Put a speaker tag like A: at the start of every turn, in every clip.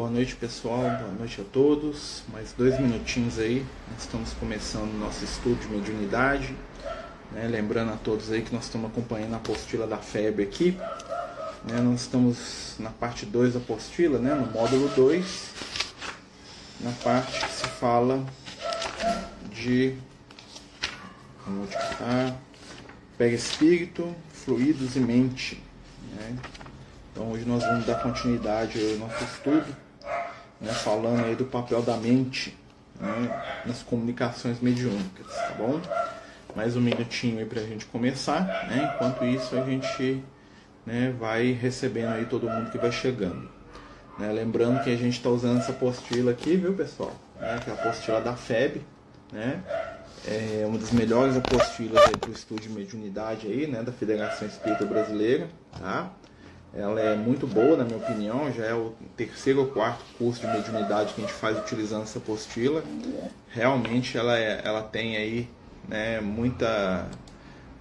A: boa noite pessoal, boa noite a todos. Mais dois minutinhos aí, estamos começando nosso estudo de mediunidade. Né? Lembrando a todos aí que nós estamos acompanhando a apostila da FEB aqui. Né? Nós estamos na parte 2 da apostila, né? no módulo 2, na parte que se fala de. Vamos multiplicar. Pega espírito, fluidos e mente. Né? Então hoje nós vamos dar continuidade ao nosso estudo, né, falando aí do papel da mente né, nas comunicações mediúnicas, tá bom? Mais um minutinho aí para a gente começar, né? Enquanto isso a gente né, vai recebendo aí todo mundo que vai chegando. Né? Lembrando que a gente está usando essa apostila aqui, viu pessoal? Né, que é a apostila da FEB, né? É uma das melhores apostilas para o estudo de mediunidade aí, né, da Federação Espírita Brasileira, tá? Ela é muito boa, na minha opinião, já é o terceiro ou quarto curso de mediunidade que a gente faz utilizando essa apostila. Realmente ela, é, ela tem aí né, muita,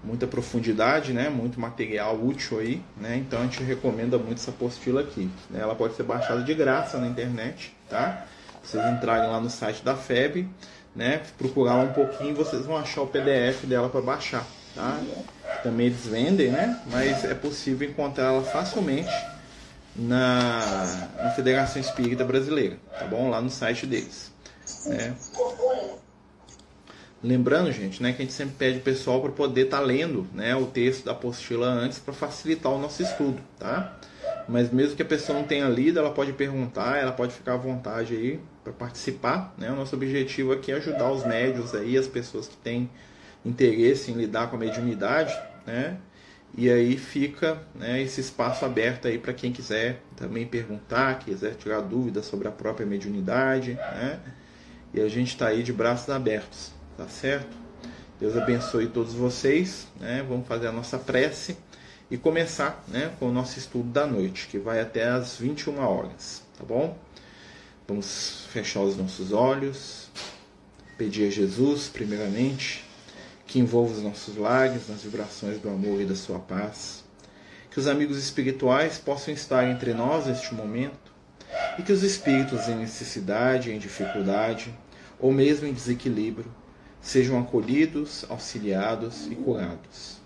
A: muita profundidade, né, muito material útil aí, né, então a gente recomenda muito essa apostila aqui. Né, ela pode ser baixada de graça na internet, tá? Vocês entrarem lá no site da FEB, né, procurar um pouquinho, vocês vão achar o PDF dela para baixar, tá? também eles vendem, né? Mas é possível encontrá-la facilmente na, na, Federação Espírita Brasileira, tá bom? Lá no site deles. Né? Lembrando, gente, né, que a gente sempre pede o pessoal para poder estar tá lendo né, o texto da apostila antes para facilitar o nosso estudo, tá? Mas mesmo que a pessoa não tenha lido, ela pode perguntar, ela pode ficar à vontade aí para participar, né? O nosso objetivo aqui é ajudar os médios aí, as pessoas que têm interesse em lidar com a mediunidade, né? E aí fica né, esse espaço aberto aí para quem quiser também perguntar, quiser tirar dúvidas sobre a própria mediunidade, né? E a gente está aí de braços abertos, tá certo? Deus abençoe todos vocês, né? Vamos fazer a nossa prece e começar, né, com o nosso estudo da noite, que vai até às 21 horas, tá bom? Vamos fechar os nossos olhos, pedir a Jesus, primeiramente, que envolva os nossos lares nas vibrações do amor e da sua paz. Que os amigos espirituais possam estar entre nós neste momento e que os espíritos em necessidade, em dificuldade ou mesmo em desequilíbrio sejam acolhidos, auxiliados e curados.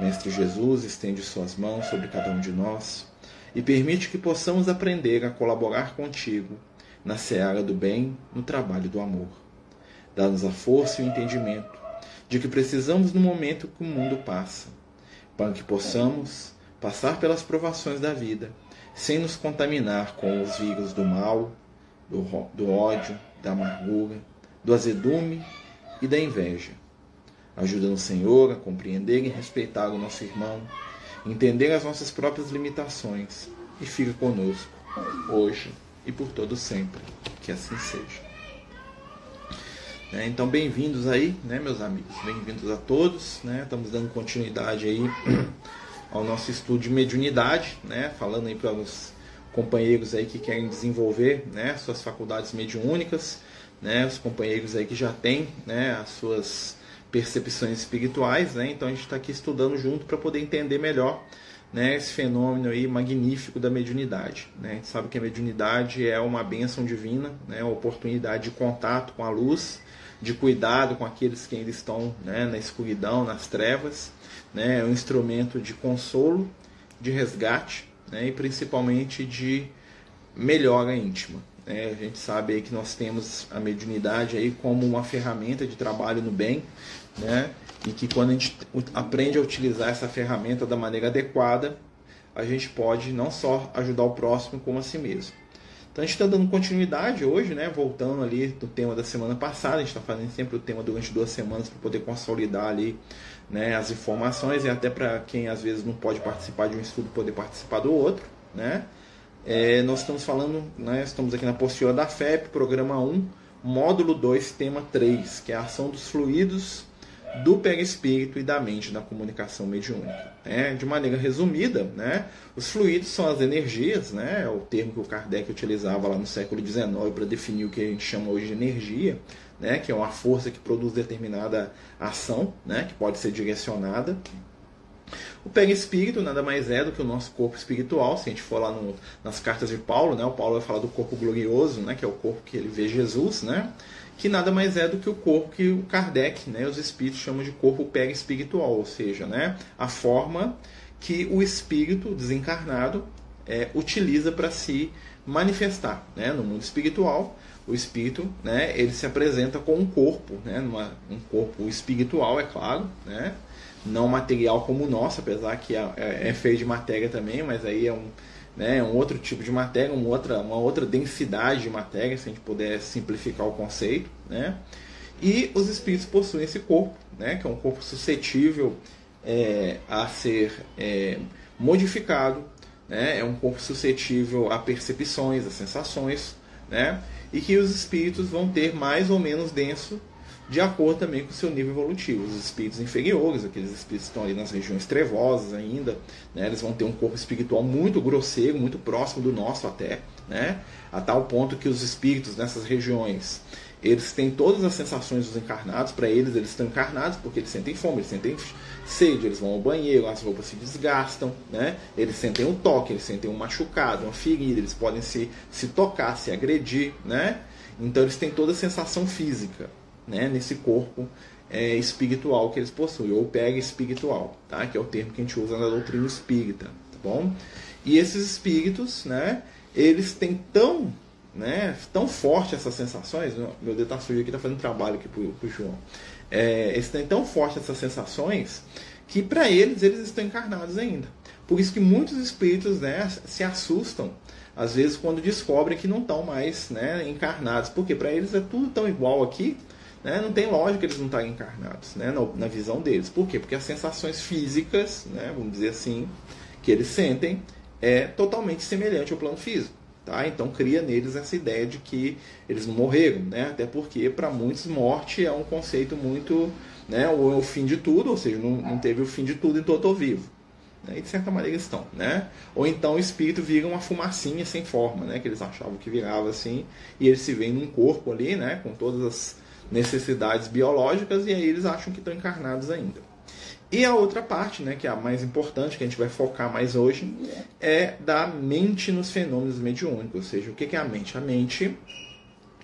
A: Mestre Jesus, estende suas mãos sobre cada um de nós e permite que possamos aprender a colaborar contigo na seara do bem, no trabalho do amor. Dá-nos a força e o entendimento de que precisamos no momento que o mundo passa, para que possamos passar pelas provações da vida sem nos contaminar com os vírus do mal, do, do ódio, da amargura, do azedume e da inveja. Ajuda-nos, Senhor, a compreender e respeitar o nosso irmão, entender as nossas próprias limitações e fica conosco, hoje e por todo sempre. Que assim seja. É, então, bem-vindos aí, né, meus amigos? Bem-vindos a todos. Né? Estamos dando continuidade aí ao nosso estudo de mediunidade, né? Falando aí para os companheiros aí que querem desenvolver, né, suas faculdades mediúnicas, né? Os companheiros aí que já têm, né, as suas percepções espirituais, né? Então a gente está aqui estudando junto para poder entender melhor, né, esse fenômeno aí magnífico da mediunidade. Né? A gente sabe que a mediunidade é uma bênção divina, né, uma oportunidade de contato com a luz, de cuidado com aqueles que ainda estão né, na escuridão, nas trevas. Né, é um instrumento de consolo, de resgate né, e principalmente de melhora íntima. Né? A gente sabe aí que nós temos a mediunidade aí como uma ferramenta de trabalho no bem, né? e que quando a gente aprende a utilizar essa ferramenta da maneira adequada, a gente pode não só ajudar o próximo, como a si mesmo. Então a gente está dando continuidade hoje, né? Voltando ali do tema da semana passada, a gente está fazendo sempre o tema durante duas semanas para poder consolidar ali né, as informações e até para quem às vezes não pode participar de um estudo poder participar do outro, né? É, nós estamos falando, né, estamos aqui na postura da FEP, programa 1, módulo 2, tema 3, que é a ação dos fluidos do perispírito e da mente na comunicação mediúnica. É, de maneira resumida, né, os fluidos são as energias, né, é o termo que o Kardec utilizava lá no século XIX para definir o que a gente chama hoje de energia, né, que é uma força que produz determinada ação, né, que pode ser direcionada. O perispírito nada mais é do que o nosso corpo espiritual. Se a gente for lá no, nas cartas de Paulo, né, o Paulo vai falar do corpo glorioso, né, que é o corpo que ele vê Jesus, né, que nada mais é do que o corpo que o Kardec, né, os espíritos chamam de corpo perispiritual, ou seja, né, a forma que o espírito desencarnado é, utiliza para se manifestar. Né, no mundo espiritual, o espírito, né, ele se apresenta com um corpo, né, numa, um corpo espiritual, é claro, né, não material como o nosso, apesar que é, é, é feito de matéria também, mas aí é um, né, um outro tipo de matéria, uma outra, uma outra densidade de matéria, se a gente puder simplificar o conceito. Né? E os espíritos possuem esse corpo, né, que é um corpo suscetível é, a ser é, modificado, né, é um corpo suscetível a percepções, a sensações, né, e que os espíritos vão ter mais ou menos denso de acordo também com o seu nível evolutivo. Os espíritos inferiores, aqueles espíritos que estão ali nas regiões trevosas ainda, né, eles vão ter um corpo espiritual muito grosseiro, muito próximo do nosso até, né, a tal ponto que os espíritos nessas regiões eles têm todas as sensações dos encarnados, para eles eles estão encarnados porque eles sentem fome, eles sentem sede, eles vão ao banheiro, as roupas se desgastam, né? eles sentem um toque, eles sentem um machucado, uma ferida, eles podem se, se tocar, se agredir, né? então eles têm toda a sensação física né, nesse corpo é, espiritual que eles possuem, ou pega espiritual, tá? que é o termo que a gente usa na doutrina espírita. Tá bom? E esses espíritos, né, eles têm tão, né, tão forte essas sensações. Meu dedo está sujo aqui, está fazendo trabalho aqui para o João. É, eles têm tão forte essas sensações que para eles eles estão encarnados ainda. Por isso que muitos espíritos né, se assustam às vezes quando descobrem que não estão mais né, encarnados, porque para eles é tudo tão igual aqui né? Não tem lógica eles não estarem encarnados, né? na, na visão deles. Por quê? Porque as sensações físicas, né? vamos dizer assim, que eles sentem é totalmente semelhante ao plano físico. Tá? Então cria neles essa ideia de que eles não morreram, né? até porque para muitos morte é um conceito muito, né? ou é o fim de tudo, ou seja, não, não teve o fim de tudo, então eu estou vivo. Né? E de certa maneira estão, né? Ou então o espírito vira uma fumacinha sem forma, né? Que eles achavam que virava assim, e eles se veem num corpo ali, né? Com todas as necessidades biológicas e aí eles acham que estão encarnados ainda. E a outra parte, né, que é a mais importante, que a gente vai focar mais hoje, é da mente nos fenômenos mediúnicos. Ou seja, o que é a mente? A mente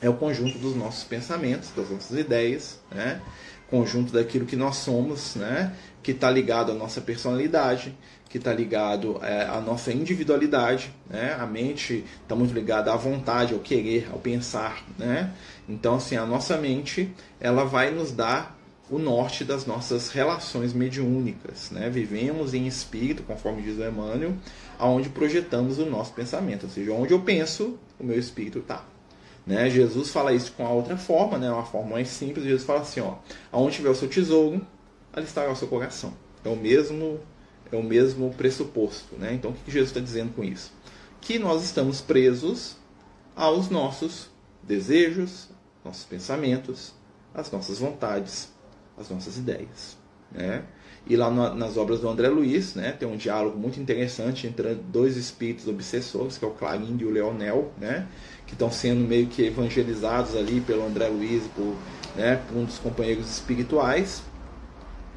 A: é o conjunto dos nossos pensamentos, das nossas ideias, né? conjunto daquilo que nós somos, né? que está ligado à nossa personalidade, que está ligado é, à nossa individualidade. Né? A mente está muito ligada à vontade, ao querer, ao pensar. Né? Então, assim, a nossa mente ela vai nos dar o norte das nossas relações mediúnicas. Né? Vivemos em espírito, conforme diz o Emmanuel, aonde projetamos o nosso pensamento, ou seja, onde eu penso, o meu espírito está. Né? Jesus fala isso com a outra forma, né? uma forma mais simples. Jesus fala assim: ó, aonde tiver o seu tesouro, ali estará o seu coração. É o mesmo, é o mesmo pressuposto. Né? Então, o que Jesus está dizendo com isso? Que nós estamos presos aos nossos desejos, nossos pensamentos, as nossas vontades, as nossas ideias. Né? E lá nas obras do André Luiz, né, tem um diálogo muito interessante entre dois espíritos obsessores, que é o Clarindo e o Leonel, né, que estão sendo meio que evangelizados ali pelo André Luiz e por, né, por um dos companheiros espirituais,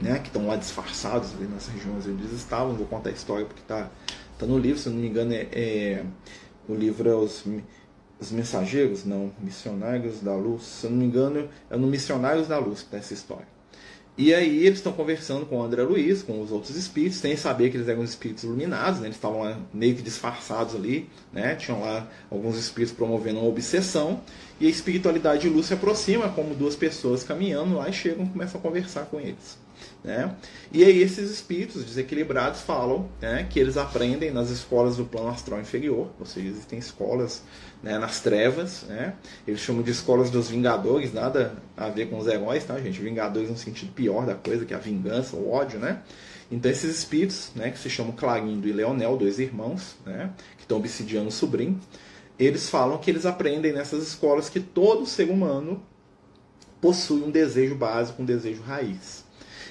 A: né, que estão lá disfarçados ali nas regiões onde eles estavam. Vou contar a história porque está tá no livro, se não me engano, é, é o livro é os os mensageiros, não, missionários da luz, se eu não me engano, é no Missionários da Luz que está essa história. E aí eles estão conversando com o André Luiz, com os outros espíritos, sem saber que eles eram espíritos iluminados, né? eles estavam meio que disfarçados ali, né? tinham lá alguns espíritos promovendo uma obsessão, e a espiritualidade de luz se aproxima, como duas pessoas caminhando lá e chegam e começam a conversar com eles. Né? E aí esses espíritos desequilibrados falam né, que eles aprendem nas escolas do plano astral inferior, ou seja, existem escolas né, nas trevas, né? eles chamam de escolas dos vingadores, nada a ver com os heróis, tá gente? Vingadores no sentido pior da coisa, que é a vingança, o ódio, né? Então esses espíritos, né, que se chamam Clarindo e Leonel, dois irmãos, né, que estão obsidiando o sobrinho, eles falam que eles aprendem nessas escolas que todo ser humano possui um desejo básico, um desejo raiz.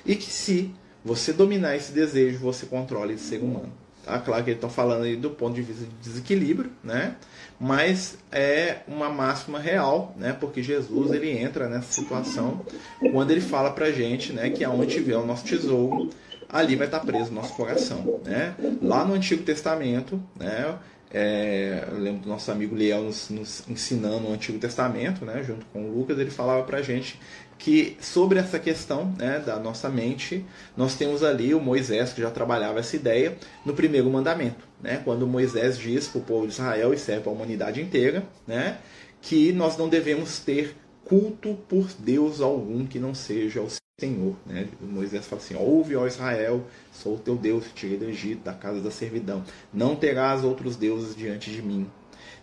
A: E que se você dominar esse desejo, você controla esse ser humano. Tá? Claro que eles estão falando aí do ponto de vista de desequilíbrio, né? mas é uma máxima real, né? porque Jesus ele entra nessa situação quando ele fala para a gente né, que aonde tiver o nosso tesouro, ali vai estar preso o nosso coração. Né? Lá no Antigo Testamento, né, é, eu lembro do nosso amigo Liel nos, nos, ensinando o Antigo Testamento, né, junto com Lucas, ele falava para gente que sobre essa questão né, da nossa mente, nós temos ali o Moisés, que já trabalhava essa ideia no primeiro mandamento, né, quando Moisés diz para o povo de Israel e serve para a humanidade inteira, né, que nós não devemos ter culto por Deus algum que não seja o Senhor. Né? Moisés fala assim: Ouve, ó Israel, sou o teu Deus, tirei do Egito, da casa da servidão. Não terás outros deuses diante de mim,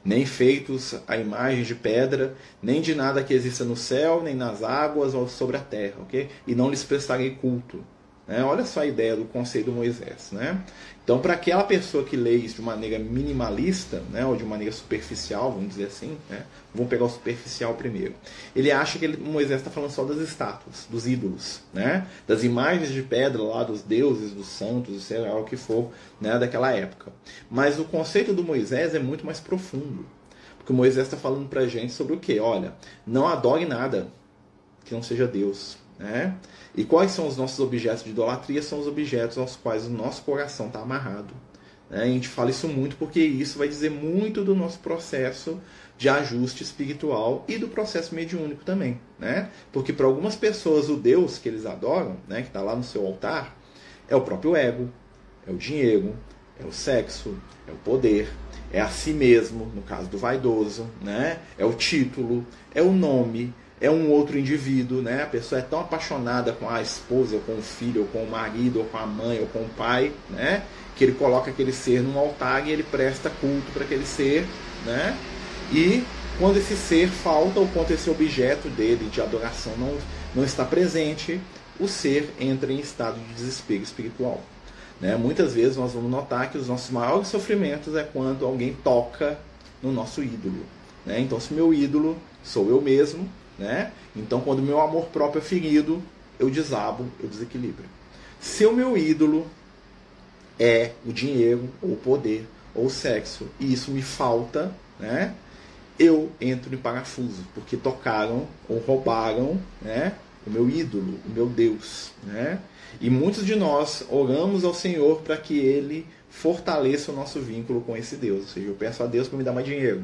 A: nem feitos a imagem de pedra, nem de nada que exista no céu, nem nas águas ou sobre a terra, ok? E não lhes prestarei culto. Né? Olha só a ideia do conceito de Moisés. Né? Então, para aquela pessoa que lê isso de maneira minimalista, né, ou de maneira superficial, vamos dizer assim, né, vamos pegar o superficial primeiro. Ele acha que ele, Moisés está falando só das estátuas, dos ídolos, né, das imagens de pedra lá dos deuses, dos santos, sei lá o que for, né, daquela época. Mas o conceito do Moisés é muito mais profundo. Porque o Moisés está falando para a gente sobre o que? Olha, não adore nada que não seja Deus. Né? E quais são os nossos objetos de idolatria? São os objetos aos quais o nosso coração está amarrado. Né? A gente fala isso muito porque isso vai dizer muito do nosso processo de ajuste espiritual e do processo mediúnico também. Né? Porque para algumas pessoas o Deus que eles adoram, né, que está lá no seu altar, é o próprio ego, é o dinheiro, é o sexo, é o poder, é a si mesmo, no caso do vaidoso, né? é o título, é o nome, é um outro indivíduo, né? A pessoa é tão apaixonada com a esposa, ou com o filho, ou com o marido, ou com a mãe, ou com o pai, né? Que ele coloca aquele ser num altar e ele presta culto para aquele ser, né? E quando esse ser falta, ou quando esse objeto dele de adoração não, não está presente, o ser entra em estado de desespero espiritual. Né? Muitas vezes nós vamos notar que os nossos maiores sofrimentos é quando alguém toca no nosso ídolo. Né? Então, se meu ídolo sou eu mesmo, né? Então, quando meu amor próprio é ferido, eu desabo, eu desequilibro. Se o meu ídolo é o dinheiro, ou o poder, ou o sexo, e isso me falta, né? eu entro em parafuso, porque tocaram ou roubaram né? o meu ídolo, o meu Deus. Né? E muitos de nós oramos ao Senhor para que Ele fortaleça o nosso vínculo com esse Deus. Ou seja, eu peço a Deus para me dar mais dinheiro.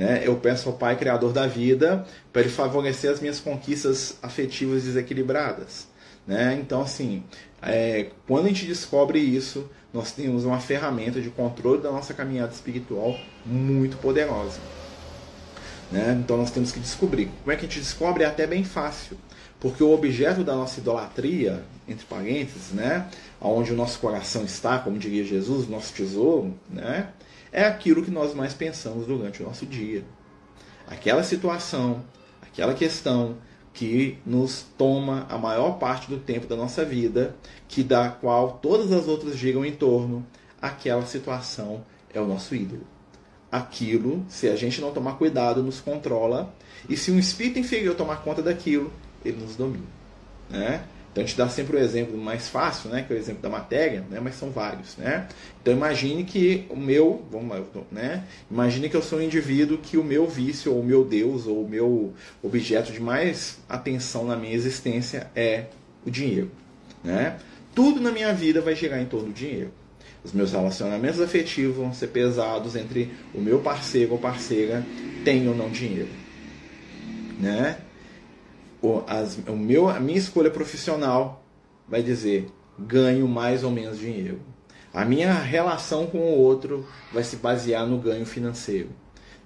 A: Né? Eu peço ao Pai Criador da vida para Ele favorecer as minhas conquistas afetivas desequilibradas. Né? Então, assim, é, quando a gente descobre isso, nós temos uma ferramenta de controle da nossa caminhada espiritual muito poderosa. Né? Então, nós temos que descobrir. Como é que a gente descobre? É até bem fácil. Porque o objeto da nossa idolatria, entre parênteses, né? onde o nosso coração está, como diria Jesus, nosso tesouro, né? É aquilo que nós mais pensamos durante o nosso dia. Aquela situação, aquela questão que nos toma a maior parte do tempo da nossa vida, que da qual todas as outras giram em torno, aquela situação é o nosso ídolo. Aquilo, se a gente não tomar cuidado, nos controla, e se um espírito inferior tomar conta daquilo, ele nos domina. Né? Então a gente dá sempre o exemplo mais fácil, né, que é o exemplo da matéria, né, mas são vários, né? Então imagine que o meu, vamos lá, né? Imagine que eu sou um indivíduo que o meu vício ou o meu Deus ou o meu objeto de mais atenção na minha existência é o dinheiro, né? Tudo na minha vida vai girar em torno do dinheiro. Os meus relacionamentos afetivos vão ser pesados entre o meu parceiro ou parceira tem ou não dinheiro, né? O, as, o meu, a minha escolha profissional vai dizer ganho mais ou menos dinheiro. A minha relação com o outro vai se basear no ganho financeiro.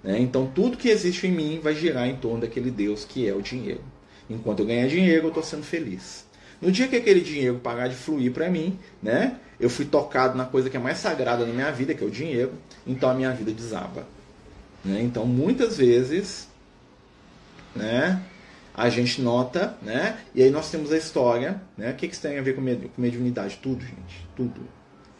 A: Né? Então tudo que existe em mim vai girar em torno daquele Deus que é o dinheiro. Enquanto eu ganhar dinheiro, eu estou sendo feliz. No dia que aquele dinheiro parar de fluir para mim, né? Eu fui tocado na coisa que é mais sagrada na minha vida, que é o dinheiro, então a minha vida desaba. Né? Então muitas vezes, né? A gente nota, né? E aí nós temos a história, né? O que, que isso tem a ver com, med com mediunidade? Tudo, gente, tudo.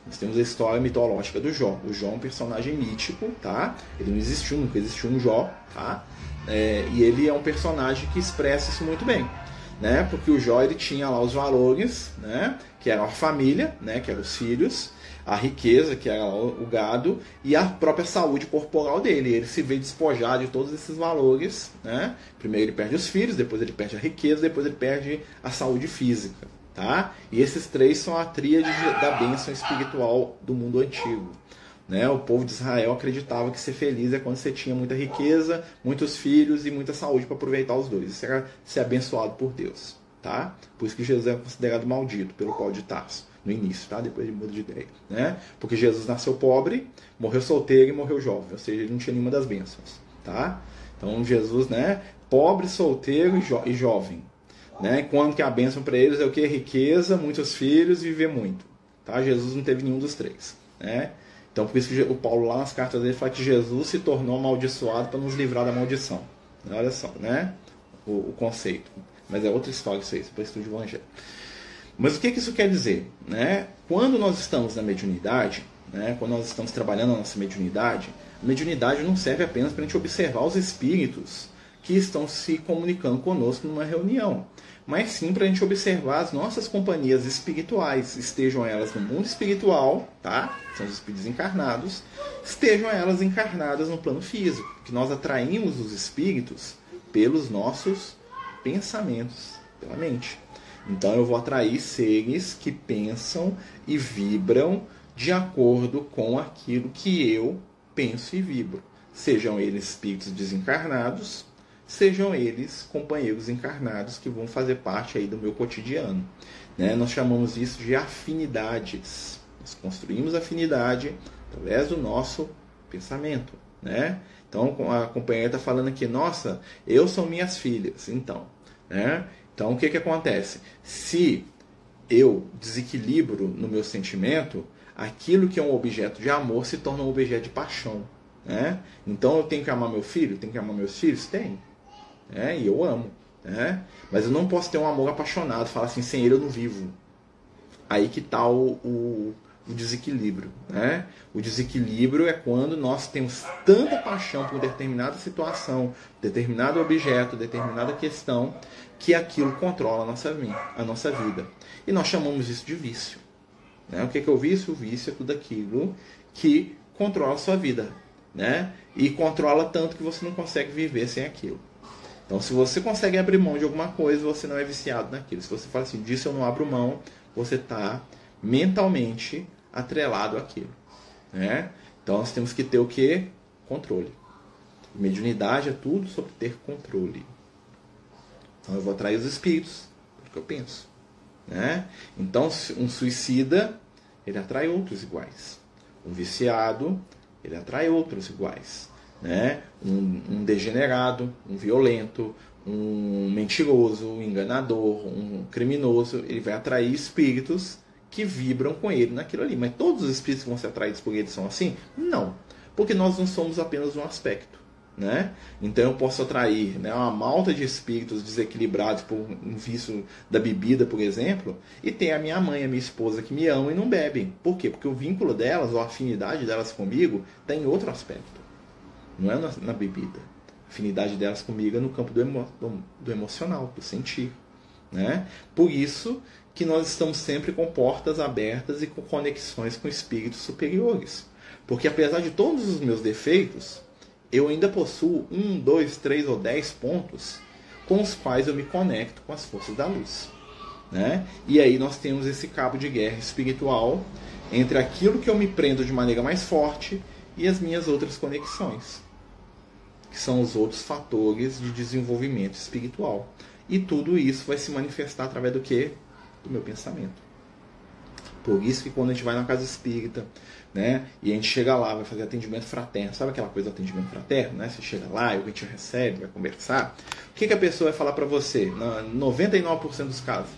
A: Nós temos a história mitológica do Jó. O Jó é um personagem mítico, tá? Ele não existiu, nunca existiu um Jó, tá? É, e ele é um personagem que expressa isso muito bem, né? Porque o Jó ele tinha lá os valores, né? Que eram a família, né? Que eram os filhos, a riqueza, que era o gado, e a própria saúde corporal dele. Ele se vê despojado de todos esses valores. Né? Primeiro ele perde os filhos, depois ele perde a riqueza, depois ele perde a saúde física. tá? E esses três são a tríade da bênção espiritual do mundo antigo. Né? O povo de Israel acreditava que ser feliz é quando você tinha muita riqueza, muitos filhos e muita saúde para aproveitar os dois. Isso era ser abençoado por Deus. Tá? Por isso que Jesus é considerado maldito pelo Paulo de Tarso no início, tá? depois ele muda de ideia. Né? Porque Jesus nasceu pobre, morreu solteiro e morreu jovem, ou seja, ele não tinha nenhuma das bênçãos. Tá? Então Jesus, né, pobre, solteiro e, jo e jovem. Né? Quando que a bênção para eles é o que? Riqueza, muitos filhos e viver muito. Tá? Jesus não teve nenhum dos três. Né? Então, por isso que o Paulo, lá nas cartas dele, fala que Jesus se tornou amaldiçoado para nos livrar da maldição. Olha só, né? O, o, conceito. Mas é outra história isso aí, para estudo de evangelho. Mas o que, que isso quer dizer? Né? Quando nós estamos na mediunidade, né? quando nós estamos trabalhando a nossa mediunidade, a mediunidade não serve apenas para a gente observar os espíritos que estão se comunicando conosco numa reunião mas sim para a gente observar as nossas companhias espirituais, estejam elas no mundo espiritual, tá? São os espíritos encarnados, estejam elas encarnadas no plano físico, que nós atraímos os espíritos pelos nossos pensamentos, pela mente. Então eu vou atrair seres que pensam e vibram de acordo com aquilo que eu penso e vibro. Sejam eles espíritos desencarnados sejam eles companheiros encarnados que vão fazer parte aí do meu cotidiano. Né? Nós chamamos isso de afinidades. Nós construímos afinidade através do nosso pensamento. Né? Então a companheira está falando aqui, nossa, eu sou minhas filhas. Então, né? Então o que, que acontece? Se eu desequilibro no meu sentimento, aquilo que é um objeto de amor se torna um objeto de paixão. Né? Então eu tenho que amar meu filho? Tenho que amar meus filhos? Tem né? e eu amo. Né? Mas eu não posso ter um amor apaixonado, falar assim, sem ele eu não vivo. Aí que está o, o, o, desequilíbrio. Né? O desequilíbrio é quando nós temos tanta paixão por determinada situação, determinado objeto, determinada questão, que aquilo controla a nossa, a nossa vida. E nós chamamos isso de vício. Né? O que é, o vício? O vício é tudo aquilo que controla a sua vida. Né? E controla tanto que você não consegue viver sem aquilo. Então, se você consegue abrir mão de alguma coisa, você não é viciado naquilo. Se você fala assim, disso eu não abro mão, você está mentalmente atrelado àquilo. Né? Então, nós temos que ter o que? Controle. Mediunidade é tudo sobre ter controle. Então, eu vou atrair os espíritos, é o que eu penso. Né? Então, um suicida, ele atrai outros iguais. Um viciado, ele atrai outros iguais né? um, um degenerado, um violento, um mentiroso, um enganador, um criminoso, ele vai atrair espíritos que vibram com ele naquilo ali. Mas todos os espíritos que vão ser atraídos por ele são assim? Não. Porque nós não somos apenas um aspecto. Né? Então eu posso atrair né, uma malta de espíritos desequilibrados por um vício da bebida, por exemplo, e tem a minha mãe, a minha esposa que me amam e não bebem. Por quê? Porque o vínculo delas, ou a afinidade delas comigo, está em outro aspecto não é na, na bebida. A afinidade delas comigo é no campo do, emo, do, do emocional, do sentir. Né? Por isso que nós estamos sempre com portas abertas e com conexões com espíritos superiores. Porque apesar de todos os meus defeitos, eu ainda possuo um, dois, três ou dez pontos com os quais eu me conecto com as forças da luz. Né? E aí nós temos esse cabo de guerra espiritual entre aquilo que eu me prendo de maneira mais forte e as minhas outras conexões que são os outros fatores de desenvolvimento espiritual. E tudo isso vai se manifestar através do que? Do meu pensamento. Por isso que quando a gente vai na casa espírita, né, e a gente chega lá, vai fazer atendimento fraterno, sabe aquela coisa do atendimento fraterno, né? Você chega lá, e a gente recebe, vai conversar. O que, que a pessoa vai falar para você? Na 99% dos casos,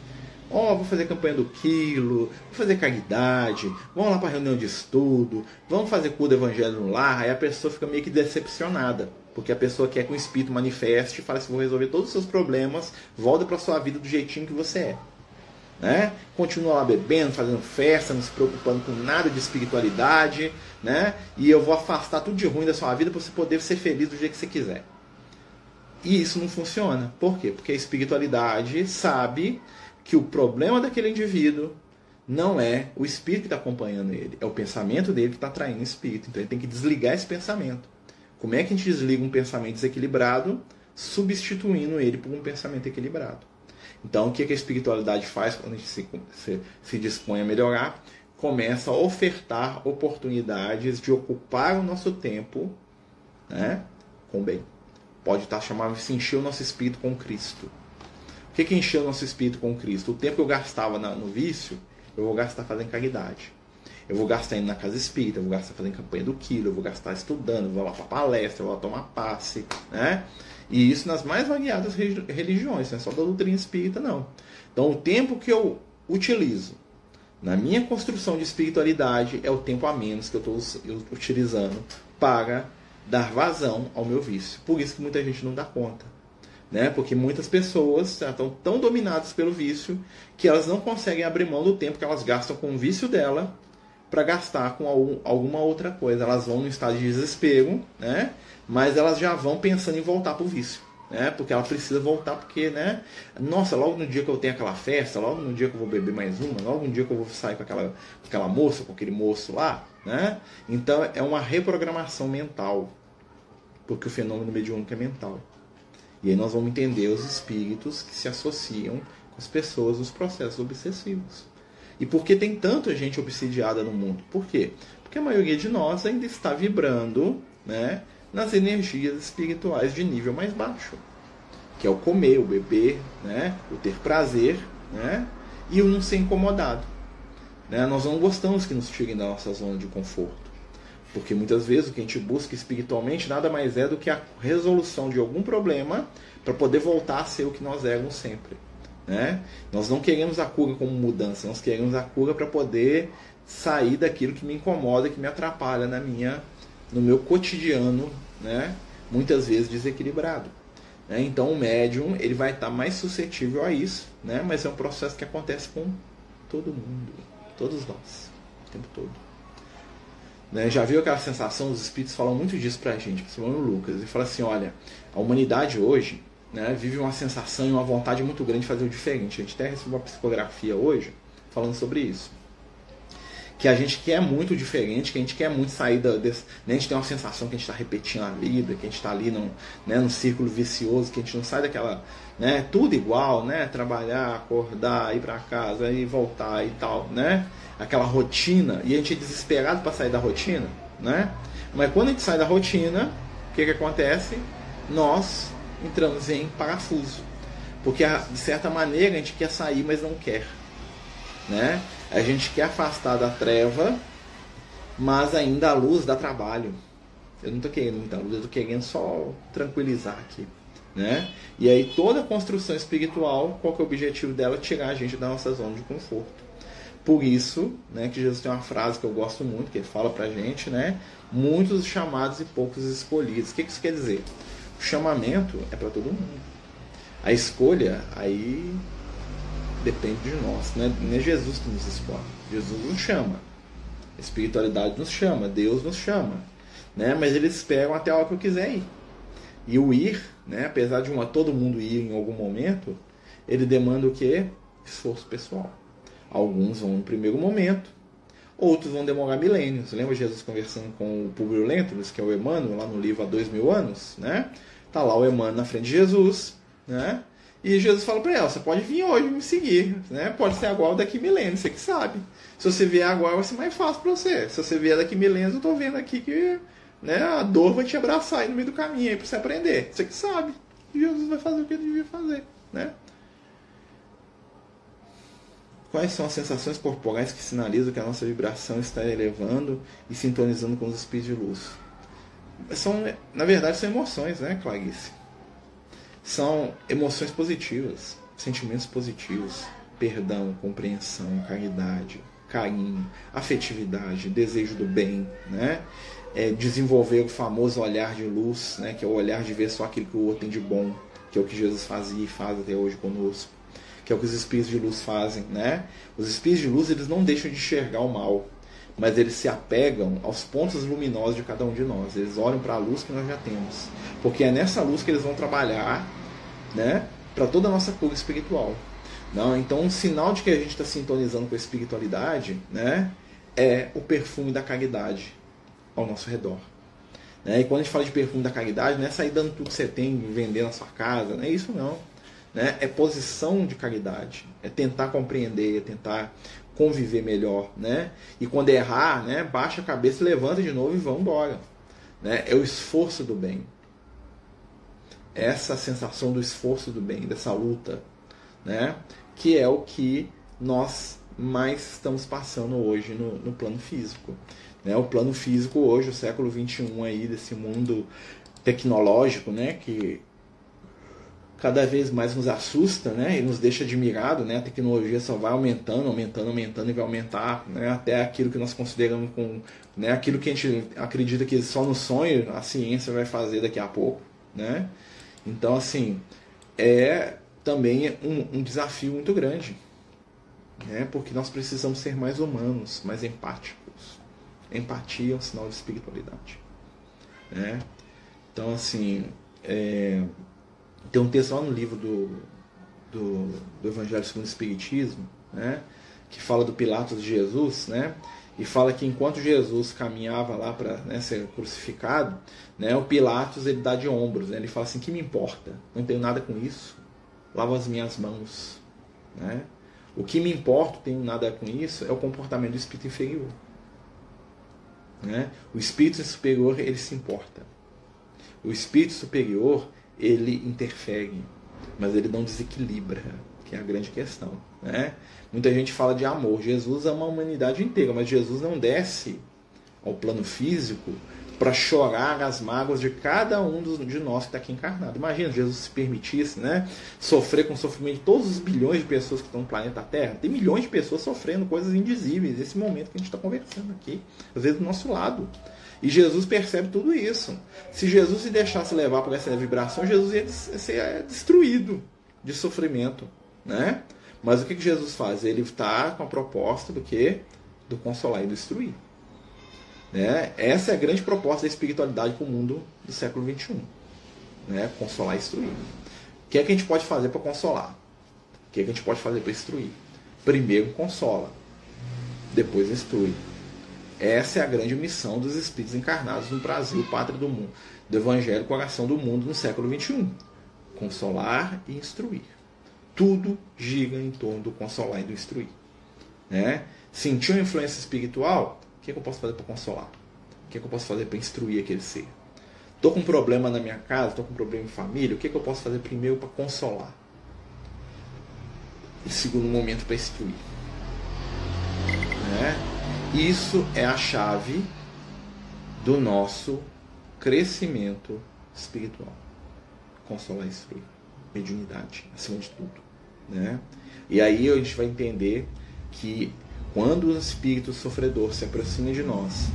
A: Ó, oh, vou fazer campanha do quilo, vou fazer caridade, vamos lá para reunião de estudo, vamos fazer cura do evangelho no lar. Aí a pessoa fica meio que decepcionada. Porque a pessoa quer que o espírito manifeste fala assim: vou resolver todos os seus problemas, volta para sua vida do jeitinho que você é. Né? Continua lá bebendo, fazendo festa, não se preocupando com nada de espiritualidade, né? E eu vou afastar tudo de ruim da sua vida para você poder ser feliz do jeito que você quiser. E isso não funciona. Por quê? Porque a espiritualidade sabe que o problema daquele indivíduo não é o espírito que está acompanhando ele, é o pensamento dele que está atraindo o espírito. Então ele tem que desligar esse pensamento. Como é que a gente desliga um pensamento desequilibrado, substituindo ele por um pensamento equilibrado? Então, o que a espiritualidade faz quando a gente se, se, se dispõe a melhorar? Começa a ofertar oportunidades de ocupar o nosso tempo né, com bem. Pode estar chamado de se encher o nosso espírito com Cristo. O que, que encheu o nosso espírito com Cristo? O tempo que eu gastava na, no vício, eu vou gastar fazendo caridade. Eu vou gastar indo na casa espírita, eu vou gastar fazendo campanha do quilo, eu vou gastar estudando, eu vou lá para palestra, eu vou lá tomar passe, né? E isso nas mais variadas religiões, não é só da doutrina espírita, não. Então, o tempo que eu utilizo na minha construção de espiritualidade é o tempo a menos que eu estou utilizando para dar vazão ao meu vício. Por isso que muita gente não dá conta. Né? Porque muitas pessoas estão tão dominadas pelo vício que elas não conseguem abrir mão do tempo que elas gastam com o vício dela para gastar com alguma outra coisa. Elas vão no estado de desespero, né? mas elas já vão pensando em voltar para o vício. Né? Porque ela precisa voltar, porque, né? Nossa, logo no dia que eu tenho aquela festa, logo no dia que eu vou beber mais uma, logo no dia que eu vou sair com aquela, com aquela moça, com aquele moço lá, né? Então é uma reprogramação mental, porque o fenômeno mediúnico é mental. E aí nós vamos entender os espíritos que se associam com as pessoas nos processos obsessivos. E por que tem tanta gente obsidiada no mundo? Por quê? Porque a maioria de nós ainda está vibrando, né? nas energias espirituais de nível mais baixo, que é o comer, o beber, né? o ter prazer né? e o não ser incomodado. Né? Nós não gostamos que nos tirem da nossa zona de conforto, porque muitas vezes o que a gente busca espiritualmente nada mais é do que a resolução de algum problema para poder voltar a ser o que nós éramos sempre. Né? Nós não queremos a cura como mudança, nós queremos a cura para poder sair daquilo que me incomoda, que me atrapalha na minha no meu cotidiano, né, muitas vezes desequilibrado. Né? Então o médium ele vai estar mais suscetível a isso, né? mas é um processo que acontece com todo mundo, todos nós, o tempo todo. Né? Já viu aquela sensação, os espíritos falam muito disso pra gente, principalmente o Lucas, ele fala assim, olha, a humanidade hoje né, vive uma sensação e uma vontade muito grande de fazer o diferente. A gente até recebeu uma psicografia hoje falando sobre isso que a gente quer muito diferente, que a gente quer muito sair da, desse, né? a gente tem uma sensação que a gente está repetindo a vida, que a gente está ali num, né, num círculo vicioso, que a gente não sai daquela, né, tudo igual, né, trabalhar, acordar, ir para casa, e voltar e tal, né, aquela rotina, e a gente é desesperado para sair da rotina, né, mas quando a gente sai da rotina, o que que acontece? Nós entramos em parafuso, porque de certa maneira a gente quer sair, mas não quer, né? A gente quer afastar da treva, mas ainda a luz dá trabalho. Eu não estou querendo muita luz, eu estou querendo só tranquilizar aqui. Né? E aí toda construção espiritual, qual que é o objetivo dela? Tirar a gente da nossa zona de conforto. Por isso, né, que Jesus tem uma frase que eu gosto muito, que ele fala pra gente, né? Muitos chamados e poucos escolhidos. O que isso quer dizer? O chamamento é para todo mundo. A escolha, aí depende de nós. Não é, não é Jesus que nos escolhe. Jesus nos chama. A espiritualidade nos chama. Deus nos chama. Né? Mas eles esperam até a hora que eu quiser ir. E o ir, né? apesar de uma, todo mundo ir em algum momento, ele demanda o quê? Esforço pessoal. Alguns vão no primeiro momento, outros vão demorar milênios. Lembra Jesus conversando com o Publio Lentulus, que é o Emmanuel, lá no livro há dois mil anos? Né? Tá lá o Emmanuel na frente de Jesus, né? E Jesus fala para ela: você pode vir hoje me seguir, né? Pode ser agora ou daqui milênios, você que sabe. Se você vier agora, vai ser mais fácil para você. Se você vier daqui milênios, eu tô vendo aqui que né, a dor vai te abraçar aí no meio do caminho aí para você aprender. Você que sabe. Jesus vai fazer o que ele devia fazer, né? Quais são as sensações corporais que sinalizam que a nossa vibração está elevando e sintonizando com os espíritos de luz? São, na verdade, são emoções, né, Clarice? são emoções positivas, sentimentos positivos, perdão, compreensão, caridade, carinho, afetividade, desejo do bem, né? É desenvolver o famoso olhar de luz, né? que é o olhar de ver só aquilo que o outro tem de bom, que é o que Jesus fazia e faz até hoje conosco, que é o que os espíritos de luz fazem. Né? Os espíritos de luz eles não deixam de enxergar o mal, mas eles se apegam aos pontos luminosos de cada um de nós. Eles olham para a luz que nós já temos, porque é nessa luz que eles vão trabalhar né, para toda a nossa cura espiritual. Não, então um sinal de que a gente está sintonizando com a espiritualidade, né, é o perfume da caridade ao nosso redor. Né? E quando a gente fala de perfume da caridade, não é sair dando tudo que você tem, vender na sua casa, não é isso não. Né? É posição de caridade, é tentar compreender, é tentar conviver melhor, né? E quando errar, né, baixa a cabeça, levanta de novo e vamos embora, né? É o esforço do bem. Essa sensação do esforço do bem, dessa luta, né? Que é o que nós mais estamos passando hoje no, no plano físico. Né? O plano físico hoje, o século 21 aí desse mundo tecnológico, né? Que cada vez mais nos assusta, né? E nos deixa admirado, né? A tecnologia só vai aumentando, aumentando, aumentando e vai aumentar, né? Até aquilo que nós consideramos com, né? Aquilo que a gente acredita que só no sonho a ciência vai fazer daqui a pouco, né? Então, assim, é também um, um desafio muito grande, né? Porque nós precisamos ser mais humanos, mais empáticos. Empatia é um sinal de espiritualidade, né? Então, assim, é, tem um texto lá no livro do, do, do Evangelho segundo o Espiritismo, né, que fala do Pilatos de Jesus, né, e fala que enquanto Jesus caminhava lá para né, ser crucificado, né, o Pilatos ele dá de ombros, né, ele fala assim: que me importa? Não tenho nada com isso. Lavo as minhas mãos, né? O que me importa, tenho nada com isso, é o comportamento do espírito inferior. Né? O espírito superior ele se importa. O espírito superior ele interfere, mas ele não desequilibra, que é a grande questão. Né? Muita gente fala de amor. Jesus ama a humanidade inteira, mas Jesus não desce ao plano físico para chorar as mágoas de cada um de nós que está aqui encarnado. Imagina Jesus se permitisse né, sofrer com o sofrimento de todos os bilhões de pessoas que estão no planeta Terra. Tem milhões de pessoas sofrendo coisas indizíveis nesse momento que a gente está conversando aqui, às vezes do nosso lado. E Jesus percebe tudo isso. Se Jesus se deixasse levar por essa vibração, Jesus ia ser destruído de sofrimento, né? Mas o que, Jesus faz? Ele está com a proposta do que? Do consolar e destruir. Né? Essa é a grande proposta da espiritualidade para o mundo do século XXI. Né? Consolar e destruir. O que é que a gente pode fazer para consolar? O que é que a gente pode fazer para destruir? Primeiro consola, depois destrui. Essa é a grande missão dos espíritos encarnados no Brasil, pátria do mundo, do Evangelho, coração do mundo no século XXI. Consolar e instruir. Tudo gira em torno do consolar e do instruir. Né? Sentiu influência espiritual? Que, é que eu posso fazer para consolar? O que, é que eu posso fazer para instruir aquele ser? Estou com um problema na minha casa, estou com um problema em família, o que, é que eu posso fazer primeiro para consolar? E segundo momento para instruir. Né? Isso é a chave do nosso crescimento espiritual. Consolar e instruir. Mediunidade, acima de tudo. Né? E aí a gente vai entender que quando o espírito sofredor se aproxima de nós,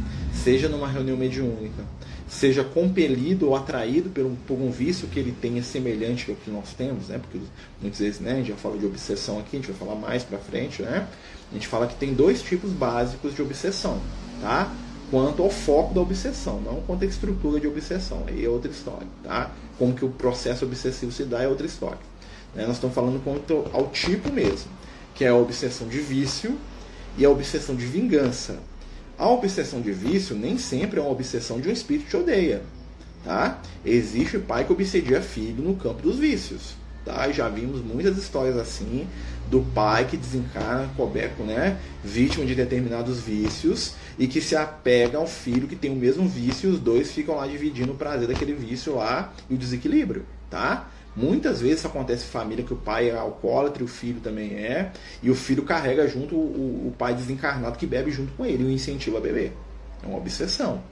A: seja numa reunião mediúnica, seja compelido ou atraído por um, por um vício que ele tenha semelhante ao que nós temos, né? Porque muitas vezes, né, a gente já fala de obsessão aqui, a gente vai falar mais para frente, né? A gente fala que tem dois tipos básicos de obsessão, tá? Quanto ao foco da obsessão, não quanto à estrutura de obsessão, aí é outra história, tá? Como que o processo obsessivo se dá é outra história. Né? Nós estamos falando quanto ao tipo mesmo, que é a obsessão de vício e a obsessão de vingança. A obsessão de vício nem sempre é uma obsessão de um espírito que odeia, tá? Existe pai que obsedia filho no campo dos vícios, tá? Já vimos muitas histórias assim do pai que desencarna coberto, né, vítima de determinados vícios e que se apega ao filho que tem o mesmo vício e os dois ficam lá dividindo o prazer daquele vício lá e o desequilíbrio, tá? Muitas vezes acontece em família que o pai é alcoólatra e o filho também é, e o filho carrega junto o, o pai desencarnado que bebe junto com ele e o incentiva a beber. É uma obsessão.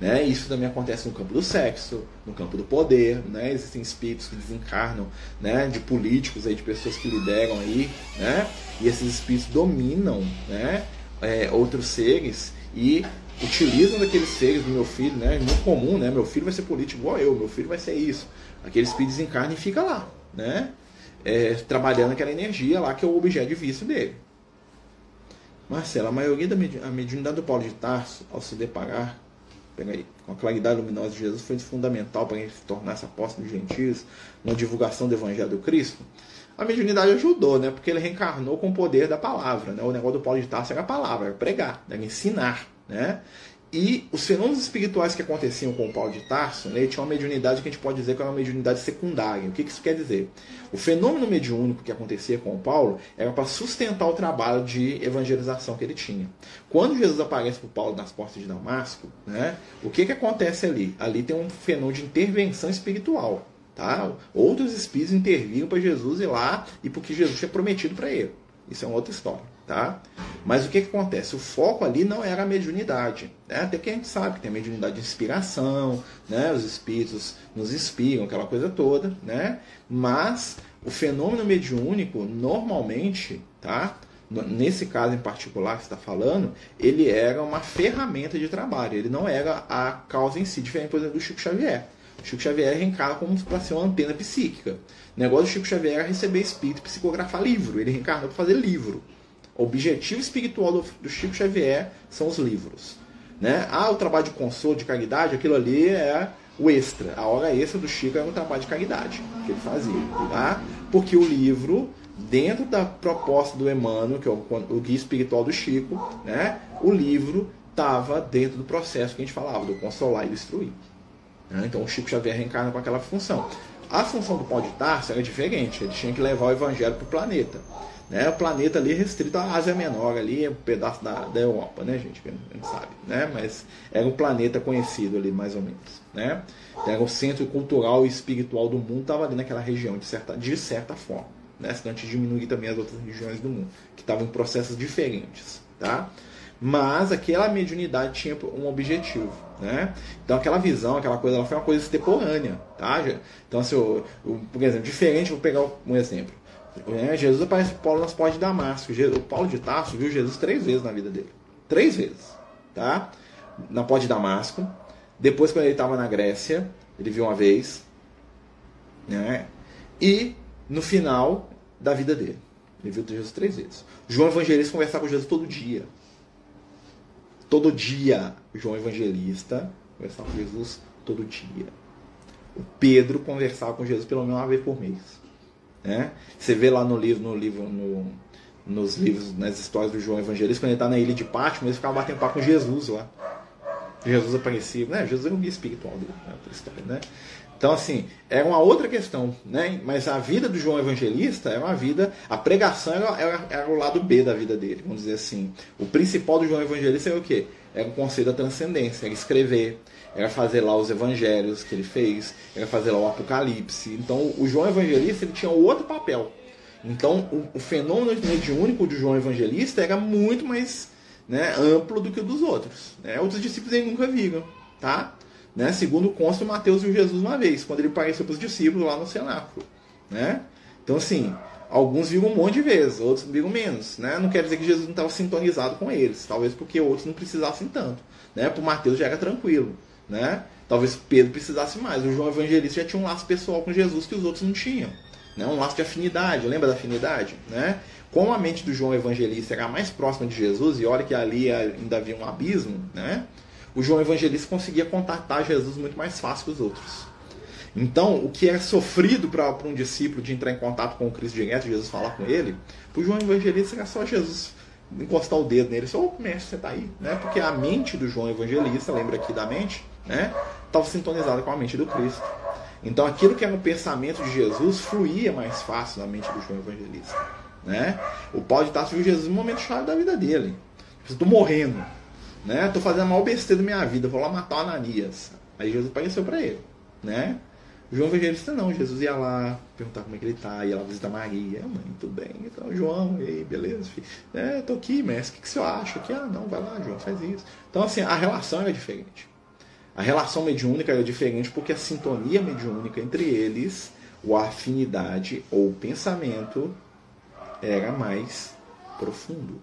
A: Né? Isso também acontece no campo do sexo, no campo do poder, né? Existem espíritos que desencarnam, né? De políticos aí, de pessoas que lideram aí, né? E esses espíritos dominam, né? É, outros seres e utilizam daqueles seres do meu filho, né? Muito comum, né? Meu filho vai ser político igual eu, meu filho vai ser isso. Aquele espírito desencarna e fica lá, né? É, trabalhando aquela energia lá que é o objeto de vício dele. Marcelo, a maioria da mediunidade do Paulo de Tarso, ao se deparar aí, com a claridade luminosa de Jesus foi fundamental para a gente se tornar essa apóstolo de gentios, na divulgação do Evangelho do Cristo. A mediunidade ajudou, né? Porque ele reencarnou com o poder da palavra, né? O negócio do Paulo de Tarso era a palavra, era pregar, era ensinar, né? E os fenômenos espirituais que aconteciam com o Paulo de Tarso, né, ele tinha uma mediunidade que a gente pode dizer que era uma mediunidade secundária. O que isso quer dizer? O fenômeno mediúnico que acontecia com o Paulo era para sustentar o trabalho de evangelização que ele tinha. Quando Jesus aparece para o Paulo nas portas de Damasco, né, o que, que acontece ali? Ali tem um fenômeno de intervenção espiritual. Tá? Outros espíritos interviram para Jesus ir lá e porque Jesus tinha prometido para ele. Isso é uma outra história. Tá? Mas o que, que acontece? O foco ali não era a mediunidade. Né? Até que a gente sabe que tem a mediunidade de inspiração, né? os espíritos nos inspiram, aquela coisa toda. Né? Mas o fenômeno mediúnico, normalmente, tá? nesse caso em particular que está falando, ele era uma ferramenta de trabalho, ele não era a causa em si, diferente, por exemplo, do Chico Xavier. O Chico Xavier reencarna como para ser uma antena psíquica. O negócio do Chico Xavier era receber espírito e psicografar livro. Ele reencarnou para fazer livro. O objetivo espiritual do, do, Chico Xavier são os livros. Né? Ah, o trabalho de consolo, de caridade, aquilo ali é o extra. A hora extra do Chico era o trabalho de caridade que ele fazia. Tá? Porque o livro, dentro da proposta do Emmanuel, que é o, o guia espiritual do Chico, né? o livro estava dentro do processo que a gente falava, do consolar e destruir. Né? Então o Chico Xavier reencarna com aquela função. A função do pão de Tarso era diferente, ele tinha que levar o evangelho para o planeta. Né? O planeta ali restrito à Ásia Menor, ali, um pedaço da, da Europa, né, gente? Que gente sabe, né? Mas era um planeta conhecido ali, mais ou menos, né? Era o centro cultural e espiritual do mundo, estava ali naquela região, de certa, de certa forma. Né? Senão a gente diminuir também as outras regiões do mundo, que estavam em processos diferentes, tá? Mas aquela mediunidade tinha um objetivo, né? Então aquela visão, aquela coisa, ela foi uma coisa extemporânea, tá? Então, assim, eu, eu, por exemplo, diferente, vou pegar um exemplo. É, Jesus aparece para Paulo nas portas de Damasco. O Paulo de Tarso viu Jesus três vezes na vida dele. Três vezes. Tá? Na porta de Damasco. Depois, quando ele estava na Grécia, ele viu uma vez. Né? E no final da vida dele. Ele viu Jesus três vezes. João Evangelista conversava com Jesus todo dia. Todo dia, João Evangelista conversava com Jesus todo dia. O Pedro conversava com Jesus pelo menos uma vez por mês. Né? Você vê lá no livro, no livro, no, nos livros, nas histórias do João Evangelista, quando ele está na ilha de Pátimo, ele ficava batendo papo com Jesus lá. Jesus aparecia, né? Jesus é um guia espiritual dele, né? história, né? Então, assim, é uma outra questão, né? Mas a vida do João Evangelista é uma vida. A pregação era, era, era, o lado B da vida dele, vamos dizer assim. O principal do João Evangelista era o quê? Era o conceito da transcendência, era escrever, era fazer lá os evangelhos que ele fez, era fazer lá o Apocalipse. Então o João Evangelista ele tinha outro papel. Então o, o fenômeno mediúnico de João Evangelista era muito mais né, amplo do que o dos outros. Né? Outros discípulos ele nunca viram, tá? Né? Segundo consta, Mateus viu Jesus uma vez, quando ele apareceu para os discípulos lá no cenáculo. Né? Então assim, alguns viram um monte de vezes, outros viram menos. Né? Não quer dizer que Jesus não estava sintonizado com eles, talvez porque outros não precisassem tanto. Né? Para Mateus já era tranquilo né? Talvez Pedro precisasse mais. O João Evangelista já tinha um laço pessoal com Jesus que os outros não tinham. Né? Um laço de afinidade, lembra da afinidade? Né? Como a mente do João Evangelista era mais próxima de Jesus, e olha que ali ainda havia um abismo, né? o João Evangelista conseguia contatar Jesus muito mais fácil que os outros. Então, o que é sofrido para um discípulo de entrar em contato com o Cristo direto, Jesus falar com ele, para o João Evangelista era só Jesus encostar o dedo nele, só, oh, mestre, você está aí, né? Porque a mente do João Evangelista, lembra aqui da mente, né? Estava sintonizada com a mente do Cristo. Então aquilo que era o pensamento de Jesus fluía mais fácil na mente do João Evangelista. Né? O Paulo de Tarso viu Jesus no momento chave da vida dele. Estou morrendo. Né? Estou fazendo a maior besteira da minha vida. Vou lá matar o Ananias. Aí Jesus apareceu para ele. Né? João Evangelista não, Jesus ia lá perguntar como é que ele tá, ia lá visitar Maria, mãe, tudo bem, então João, ei, beleza, filho? É, aqui, mestre, o que, que você acha? Que, ah, não, vai lá, João, faz isso. Então, assim, a relação era diferente. A relação mediúnica era diferente porque a sintonia mediúnica entre eles, ou a afinidade ou pensamento, era mais profundo.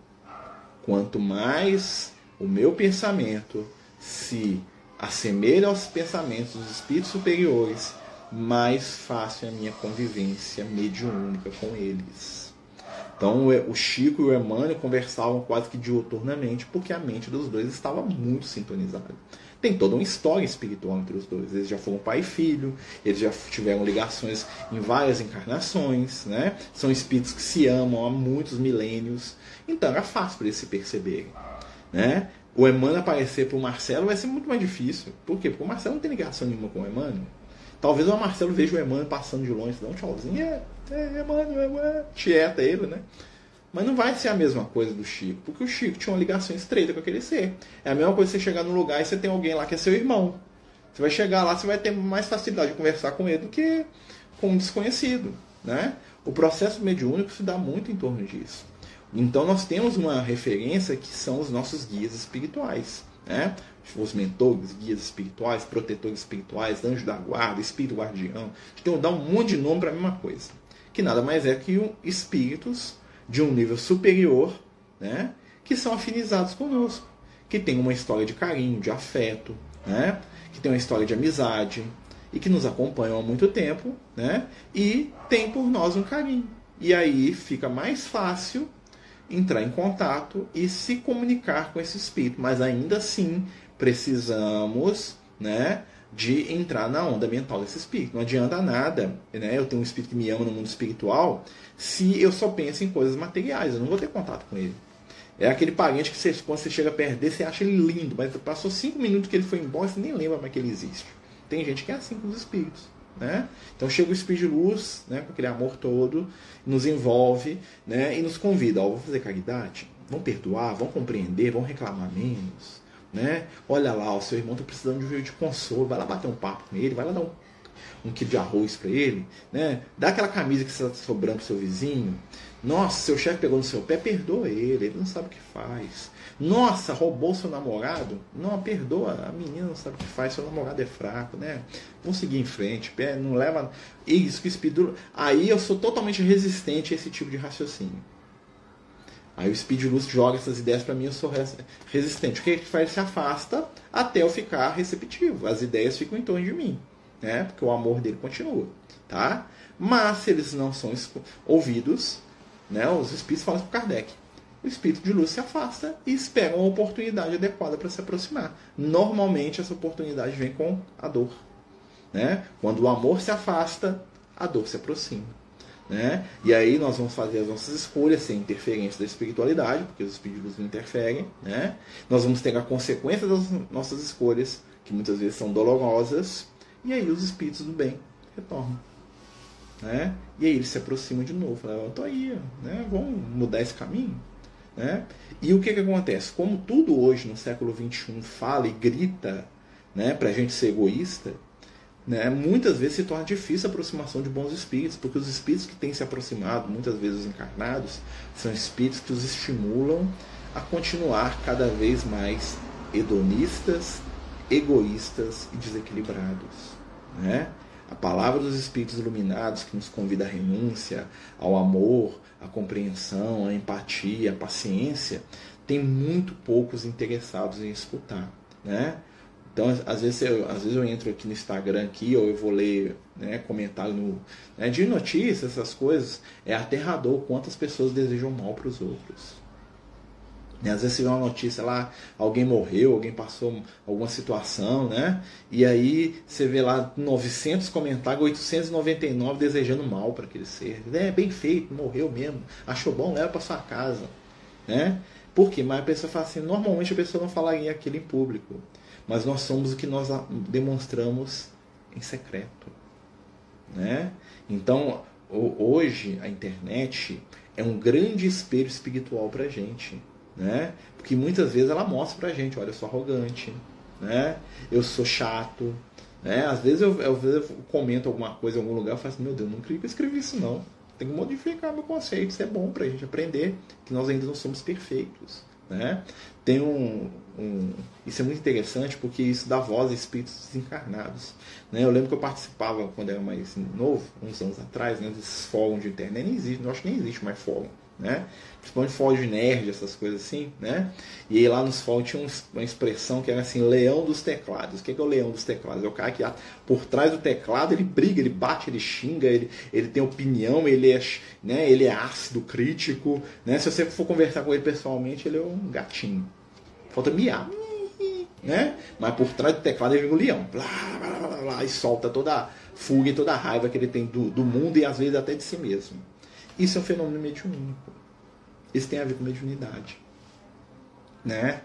A: Quanto mais o meu pensamento se assemelha aos pensamentos dos espíritos superiores, mais fácil é a minha convivência mediúnica com eles. Então o Chico e o Emmanuel conversavam quase que diuturnamente, porque a mente dos dois estava muito sintonizada. Tem toda uma história espiritual entre os dois. Eles já foram pai e filho, eles já tiveram ligações em várias encarnações, né? São espíritos que se amam há muitos milênios. Então era fácil para eles se perceberem, né? o Emmanuel aparecer para o Marcelo vai ser muito mais difícil. Por quê? Porque o Marcelo não tem ligação nenhuma com o Emmanuel. Talvez o Marcelo veja o Emmanuel passando de longe, dá um tchauzinho, é, é Emmanuel, é, tieta ele, né? Mas não vai ser a mesma coisa do Chico, porque o Chico tinha uma ligação estreita com aquele ser. É a mesma coisa você chegar num lugar e você tem alguém lá que é seu irmão. Você vai chegar lá, você vai ter mais facilidade de conversar com ele do que com um desconhecido, né? O processo mediúnico se dá muito em torno disso. Então nós temos uma referência que são os nossos guias espirituais, né? Os mentores, guias espirituais, protetores espirituais, anjo da guarda, espírito guardião. Gente tem que dar um monte de nome para a mesma coisa. Que nada mais é que espíritos de um nível superior, né? Que são afinizados conosco, que tem uma história de carinho, de afeto, né? Que tem uma história de amizade e que nos acompanham há muito tempo, né? E tem por nós um carinho. E aí fica mais fácil entrar em contato e se comunicar com esse espírito, mas ainda assim precisamos, né, de entrar na onda mental desse espírito. Não adianta nada, né? Eu tenho um espírito que me ama no mundo espiritual, se eu só penso em coisas materiais, eu não vou ter contato com ele. É aquele parente que você, quando você chega perto dele, você acha ele lindo, mas passou cinco minutos que ele foi embora, você nem lembra mais que ele existe. Tem gente que é assim com os espíritos. Né? Então chega o Espírito de Luz, né, com aquele amor todo, nos envolve né, e nos convida, ó, vamos fazer caridade, vamos perdoar, vamos compreender, vamos reclamar menos. Né? Olha lá, o seu irmão está precisando de um de consolo, vai lá bater um papo com ele, vai lá dar um, um quilo de arroz para ele, né? dá aquela camisa que está sobrando pro seu vizinho. Nossa, seu chefe pegou no seu pé, perdoa ele, ele não sabe o que faz. Nossa, roubou seu namorado? Não, perdoa, a menina não sabe o que faz, seu namorado é fraco, né? Vamos seguir em frente, não leva. Isso que espírito. Aí eu sou totalmente resistente a esse tipo de raciocínio. Aí o Speed Luz joga essas ideias para mim, eu sou resistente. O que ele faz? Se afasta até eu ficar receptivo. As ideias ficam em torno de mim, né? Porque o amor dele continua, tá? Mas se eles não são ouvidos, né? Os espíritos falam para Kardec o espírito de luz se afasta e espera uma oportunidade adequada para se aproximar. Normalmente essa oportunidade vem com a dor. Né? Quando o amor se afasta, a dor se aproxima. Né? E aí nós vamos fazer as nossas escolhas sem interferência da espiritualidade, porque os espíritos não interferem. Né? Nós vamos ter a consequência das nossas escolhas, que muitas vezes são dolorosas, e aí os espíritos do bem retornam. Né? E aí eles se aproximam de novo. Falam, tô aí, né? vamos mudar esse caminho? Né? E o que, que acontece? Como tudo hoje no século XXI fala e grita né, para a gente ser egoísta, né, muitas vezes se torna difícil a aproximação de bons espíritos, porque os espíritos que têm se aproximado, muitas vezes os encarnados, são espíritos que os estimulam a continuar cada vez mais hedonistas, egoístas e desequilibrados. Né? A palavra dos Espíritos iluminados que nos convida à renúncia, ao amor, à compreensão, à empatia, à paciência, tem muito poucos interessados em escutar, né? Então, às vezes, eu, às vezes eu entro aqui no Instagram aqui, ou eu vou ler né, comentário no, né, de notícias, essas coisas, é aterrador quantas pessoas desejam mal para os outros. Né? Às vezes você vê uma notícia lá, alguém morreu, alguém passou alguma situação, né? E aí você vê lá 900 comentários, 899 desejando mal para aquele ser. É bem feito, morreu mesmo. Achou bom, leva para sua casa, né? Por quê? Mas a pessoa fala assim, normalmente a pessoa não falaria aquilo em público. Mas nós somos o que nós demonstramos em secreto, né? Então, hoje a internet é um grande espelho espiritual para a gente né? Porque muitas vezes ela mostra pra gente, olha, eu sou arrogante, né? Eu sou chato, né? Às vezes eu, eu, comento alguma coisa em algum lugar, eu falo assim, meu Deus, não queria que eu escrevi isso não. Tem que modificar meu conceito, isso é bom pra gente aprender que nós ainda não somos perfeitos, né? Tem um, um, isso é muito interessante porque isso dá voz a espíritos desencarnados. Né? Eu lembro que eu participava quando era mais novo, uns anos atrás, né, desses fóruns de internet. Nem existe, eu acho que nem existe mais fórum né? Principalmente fórum nerd, essas coisas assim, né? E aí lá nos fóruns tinha uma expressão que era assim, leão dos teclados. O que é, o leão dos teclados? É o cara que por trás do teclado ele briga, ele bate, ele xinga, ele, ele tem opinião, ele é, né, ele é ácido, crítico, né? Se você for conversar com ele pessoalmente, ele é um gatinho. Falta miar, né? Mas por trás do teclado ele vem um leão, blá, blá, blá, blá, e solta toda a fuga e toda a raiva que ele tem do, do mundo e às vezes até de si mesmo. Isso é um fenômeno mediúnico. Isso tem a ver com mediunidade. Né?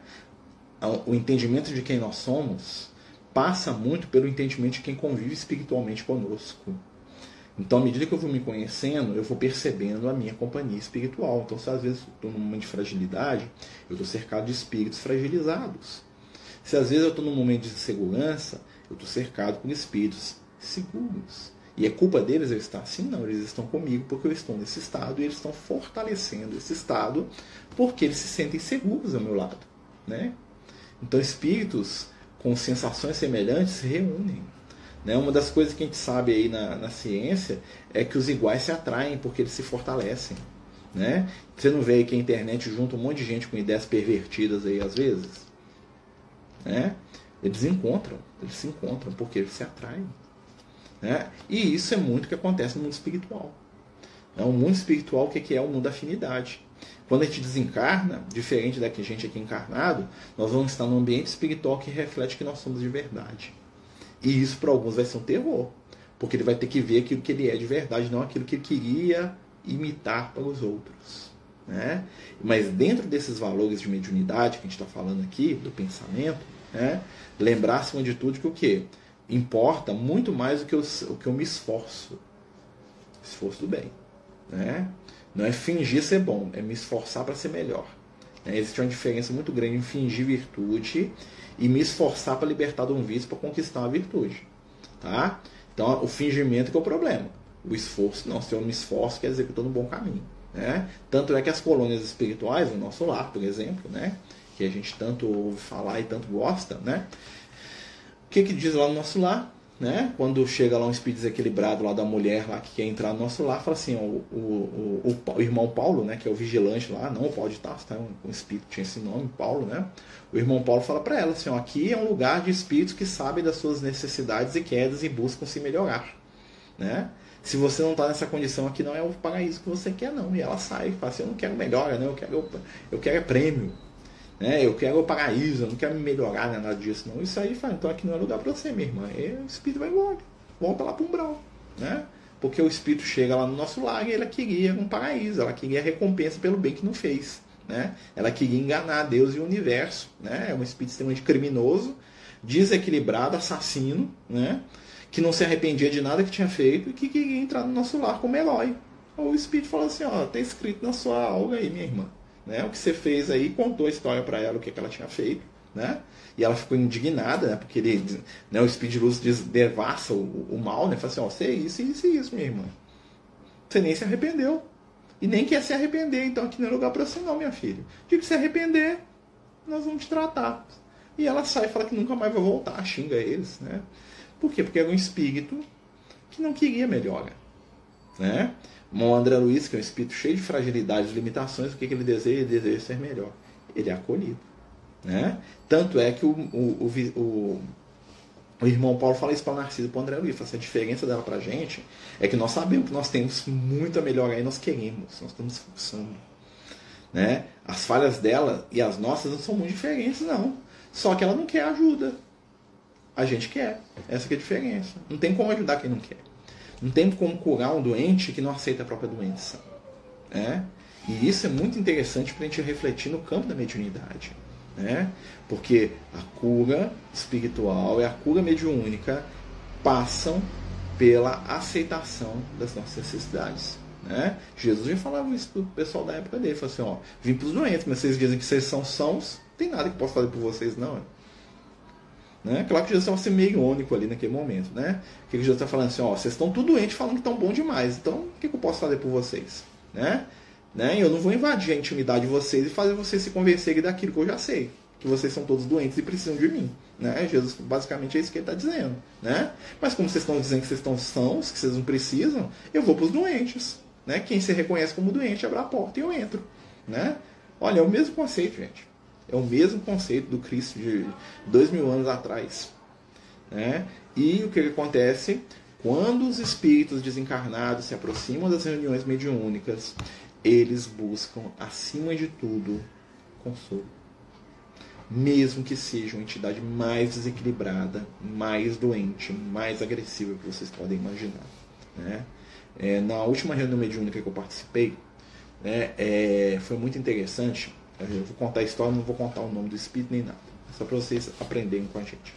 A: o entendimento de quem nós somos passa muito pelo entendimento de quem convive espiritualmente conosco. Então, à medida que eu vou me conhecendo, eu vou percebendo a minha companhia espiritual. Então, se às vezes estou num momento de fragilidade, eu estou cercado de espíritos fragilizados. Se às vezes eu estou num momento de insegurança, eu estou cercado por espíritos seguros. E é culpa deles eu estar assim? Não, eles estão comigo porque eu estou nesse estado e eles estão fortalecendo esse estado porque eles se sentem seguros ao meu lado. Né? Então, espíritos com sensações semelhantes se reúnem. Né? Uma das coisas que a gente sabe aí na, na ciência é que os iguais se atraem porque eles se fortalecem. Né? Você não vê aí que a internet junta um monte de gente com ideias pervertidas aí às vezes? Né? Eles encontram, eles se encontram porque eles se atraem. Né? E isso é muito o que acontece no mundo espiritual. Né? O mundo espiritual, o que é o mundo da afinidade? Quando a gente desencarna, diferente da que a gente aqui encarnado, nós vamos estar num ambiente espiritual que reflete que nós somos de verdade. E isso para alguns vai ser um terror, porque ele vai ter que ver aquilo que ele é de verdade, não aquilo que ele queria imitar para os outros. Né? Mas dentro desses valores de mediunidade que a gente está falando aqui, do pensamento, né? lembrar acima de tudo que o que? Importa muito mais do que eu, o que eu me esforço. Esforço do bem. Né? Não é fingir ser bom, é me esforçar para ser melhor. Né? Existe uma diferença muito grande em fingir virtude e me esforçar para libertar de um vício para conquistar uma virtude. Tá? Então, o fingimento que é o problema. O esforço, não. Se eu me esforço, quer dizer que estou no bom caminho. Né? Tanto é que as colônias espirituais, o nosso lar, por exemplo, né? que a gente tanto ouve falar e tanto gosta, né? O que, que diz lá no nosso lar? Né? Quando chega lá um espírito desequilibrado lá da mulher lá que quer entrar no nosso lar, fala assim, o, o, o, o, irmão Paulo, né, que é o vigilante lá, não pode estar, tá, um, um espírito tinha esse nome, Paulo, né? O irmão Paulo fala para ela assim, ó, aqui é um lugar de espíritos que sabem das suas necessidades e quedas e buscam se melhorar, né? Se você não está nessa condição aqui, não é o paraíso que você quer, não. E ela sai fala assim, eu não quero melhora, né? eu quero, eu quero é prêmio, né? Eu quero o paraíso, eu não quero me melhorar, né? nada disso, não. Isso aí fala, então aqui não é lugar para você, minha irmã. E o espírito vai embora, volta lá para o umbral, né? Porque o espírito chega lá no nosso lar e ela queria um paraíso, ela queria recompensa pelo bem que não fez, né? Ela queria enganar Deus e o universo, né? É um espírito extremamente criminoso, desequilibrado, assassino, né? Que não se arrependia de nada que tinha feito e que queria entrar no nosso lar como herói. O espírito falou assim, ó, tá escrito na sua alga aí, minha irmã né? O que você fez aí, contou a história para ela, o que, que ela tinha feito, né? E ela ficou indignada, né? Porque ele, né, o Speed Luz devassa o, o, mal, né? Fala assim, ó, você é isso, isso e isso, minha irmã. Você nem se arrependeu. E nem quer se arrepender, então aqui não é lugar para você não, minha filha. De que se arrepender, nós vamos te tratar. E ela sai e fala que nunca mais vai voltar, xinga eles, né? Por quê? Porque era um espírito que não queria melhora, né? O André Luiz, que é um espírito cheio de fragilidades, limitações, o que, que ele deseja? Ele deseja ser melhor. Ele é acolhido. Né? Tanto é que o, o, o, o irmão Paulo fala isso para o Narciso e para o André Luiz. Assim, a diferença dela para a gente é que nós sabemos que nós temos muito a melhorar e nós queremos, nós estamos esforçando. Né? As falhas dela e as nossas não são muito diferentes, não. Só que ela não quer ajuda. A gente quer. Essa é a diferença. Não tem como ajudar quem não quer. Não tem como curar um doente que não aceita a própria doença. Né? E isso é muito interessante para a gente refletir no campo da mediunidade. Né? Porque a cura espiritual e a cura mediúnica passam pela aceitação das nossas necessidades. Né? Jesus já falava isso para o pessoal da época dele. Falou assim, ó, vim para os doentes, mas vocês dizem que vocês são sãos, tem nada que possa fazer por vocês, não. Né? Claro que Jesus estava sendo meio irônico ali naquele momento. Né? Que Jesus está falando assim, ó, vocês estão tudo doentes falando que estão bom demais, então o que, que, eu posso fazer por vocês? Né? Né? Eu não vou invadir a intimidade de vocês e fazer vocês se convencerem daquilo que eu já sei. Que vocês são todos doentes e precisam de mim. Né? Jesus basicamente é isso que ele está dizendo. Né? Mas como vocês estão dizendo que vocês estão sãos, que vocês não precisam, eu vou para os doentes. Né? Quem se reconhece como doente, abre a porta e eu entro. Né? Olha, é o mesmo conceito, gente. É o mesmo conceito do Cristo de dois mil anos atrás. Né? E o que, que acontece? Quando os espíritos desencarnados se aproximam das reuniões mediúnicas, eles buscam, acima de tudo, consolo. Mesmo que seja uma entidade mais desequilibrada, mais doente, mais agressiva que vocês podem imaginar. Né? É, na última reunião mediúnica que eu participei, né, é, foi muito interessante eu vou contar a história, não vou contar o nome do espírito nem nada. Só para vocês aprenderem com a gente.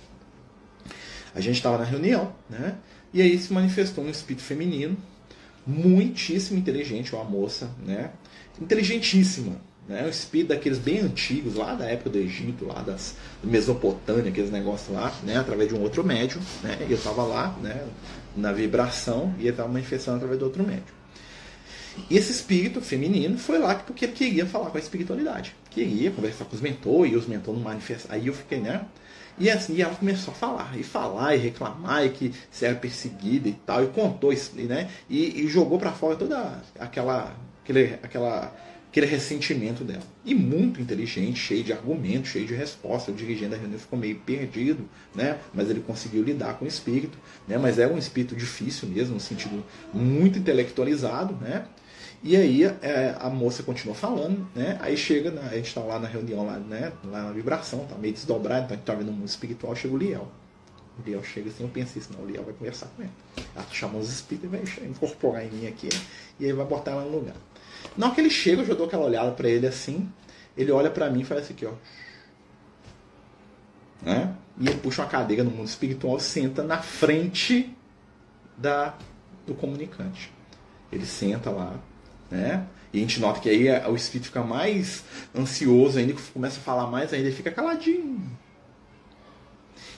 A: A gente estava na reunião, né? E aí se manifestou um espírito feminino, muitíssimo inteligente, uma moça, né? Inteligentíssima, né? Um espírito daqueles bem antigos, lá da época do Egito, lá das Mesopotâmia, aqueles negócios lá, né? Através de um outro médium, né? Eu estava lá, né? Na vibração e ele estava manifestando através do outro médium. E esse espírito feminino foi lá porque queria falar com a espiritualidade. Queria conversar com os mentores, e os mentores não manifestaram. Aí eu fiquei, né? E assim, e ela começou a falar, e falar, e reclamar, e que se era perseguida e tal, e contou isso, né? E, e jogou para fora toda aquela, aquele, aquela, aquele ressentimento dela. E muito inteligente, cheio de argumentos, cheio de respostas. O dirigente da reunião ficou meio perdido, né? Mas ele conseguiu lidar com o espírito, né? Mas era um espírito difícil mesmo, no sentido muito intelectualizado, né? E aí é, a moça continua falando, né? Aí chega, né? a gente está lá na reunião, lá, né? lá na vibração, tá meio desdobrado, então a gente tá vendo o mundo espiritual, chega o Liel. O Liel chega assim, eu pensei assim, não, o Liel vai conversar com ele. Ela chama os espíritos e vai incorporar em mim aqui, e aí vai botar ela no lugar. Na hora que ele chega, eu já dou aquela olhada para ele assim, ele olha para mim e faz assim aqui, ó. Né? E ele puxa uma cadeira no mundo espiritual, senta na frente da, do comunicante. Ele senta lá, né? E a gente nota que aí o espírito fica mais ansioso ainda, começa a falar mais ainda, ele fica caladinho.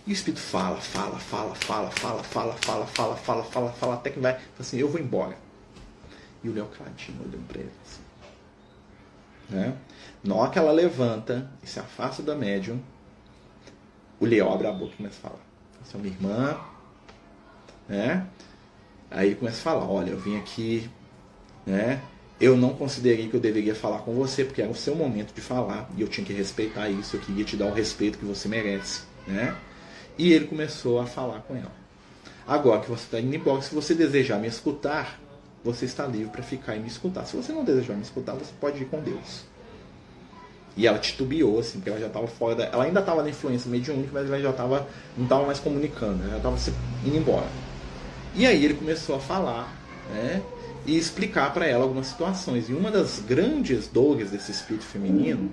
A: E o espírito fala, fala, fala, fala, fala, fala, fala, fala, fala, fala, fala, até que vai, assim, eu vou embora. E o Léo caladinho olhando para ele. Assim. Né? Na que ela levanta e se afasta da médium, o Léo abre a boca e começa a falar. Essa é minha irmã, né? Aí ele começa a falar, olha, eu vim aqui, né? Eu não considerei que eu deveria falar com você, porque era o seu momento de falar, e eu tinha que respeitar isso, eu queria te dar o respeito que você merece, né? E ele começou a falar com ela. Agora que você está indo embora, se você desejar me escutar, você está livre para ficar e me escutar. Se você não desejar me escutar, você pode ir com Deus. E ela titubeou, assim, porque ela já estava fora da... Ela ainda estava na influência mediúnica, mas ela já estava não estava mais comunicando, ela estava indo embora. E aí ele começou a falar, né? E explicar para ela algumas situações. E uma das grandes dores desse espírito feminino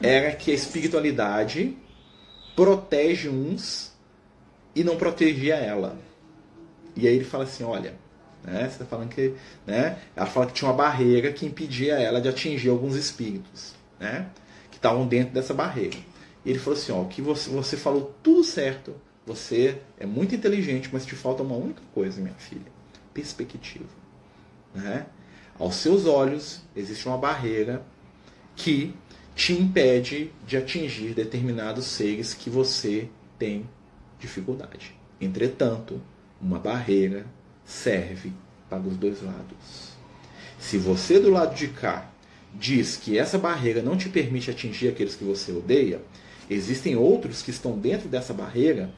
A: era que a espiritualidade protege uns e não protegia ela. E aí ele fala assim, olha, né, você está falando que, né, ela fala que tinha uma barreira que impedia ela de atingir alguns espíritos, né, que estavam dentro dessa barreira. E ele falou assim, ó, que você, você falou tudo certo, você é muito inteligente, mas te falta uma única coisa, minha filha, perspectiva. Né? Aos seus olhos existe uma barreira que te impede de atingir determinados seres que você tem dificuldade. Entretanto, uma barreira serve para os dois lados. Se você do lado de cá diz que essa barreira não te permite atingir aqueles que você odeia, existem outros que estão dentro dessa barreira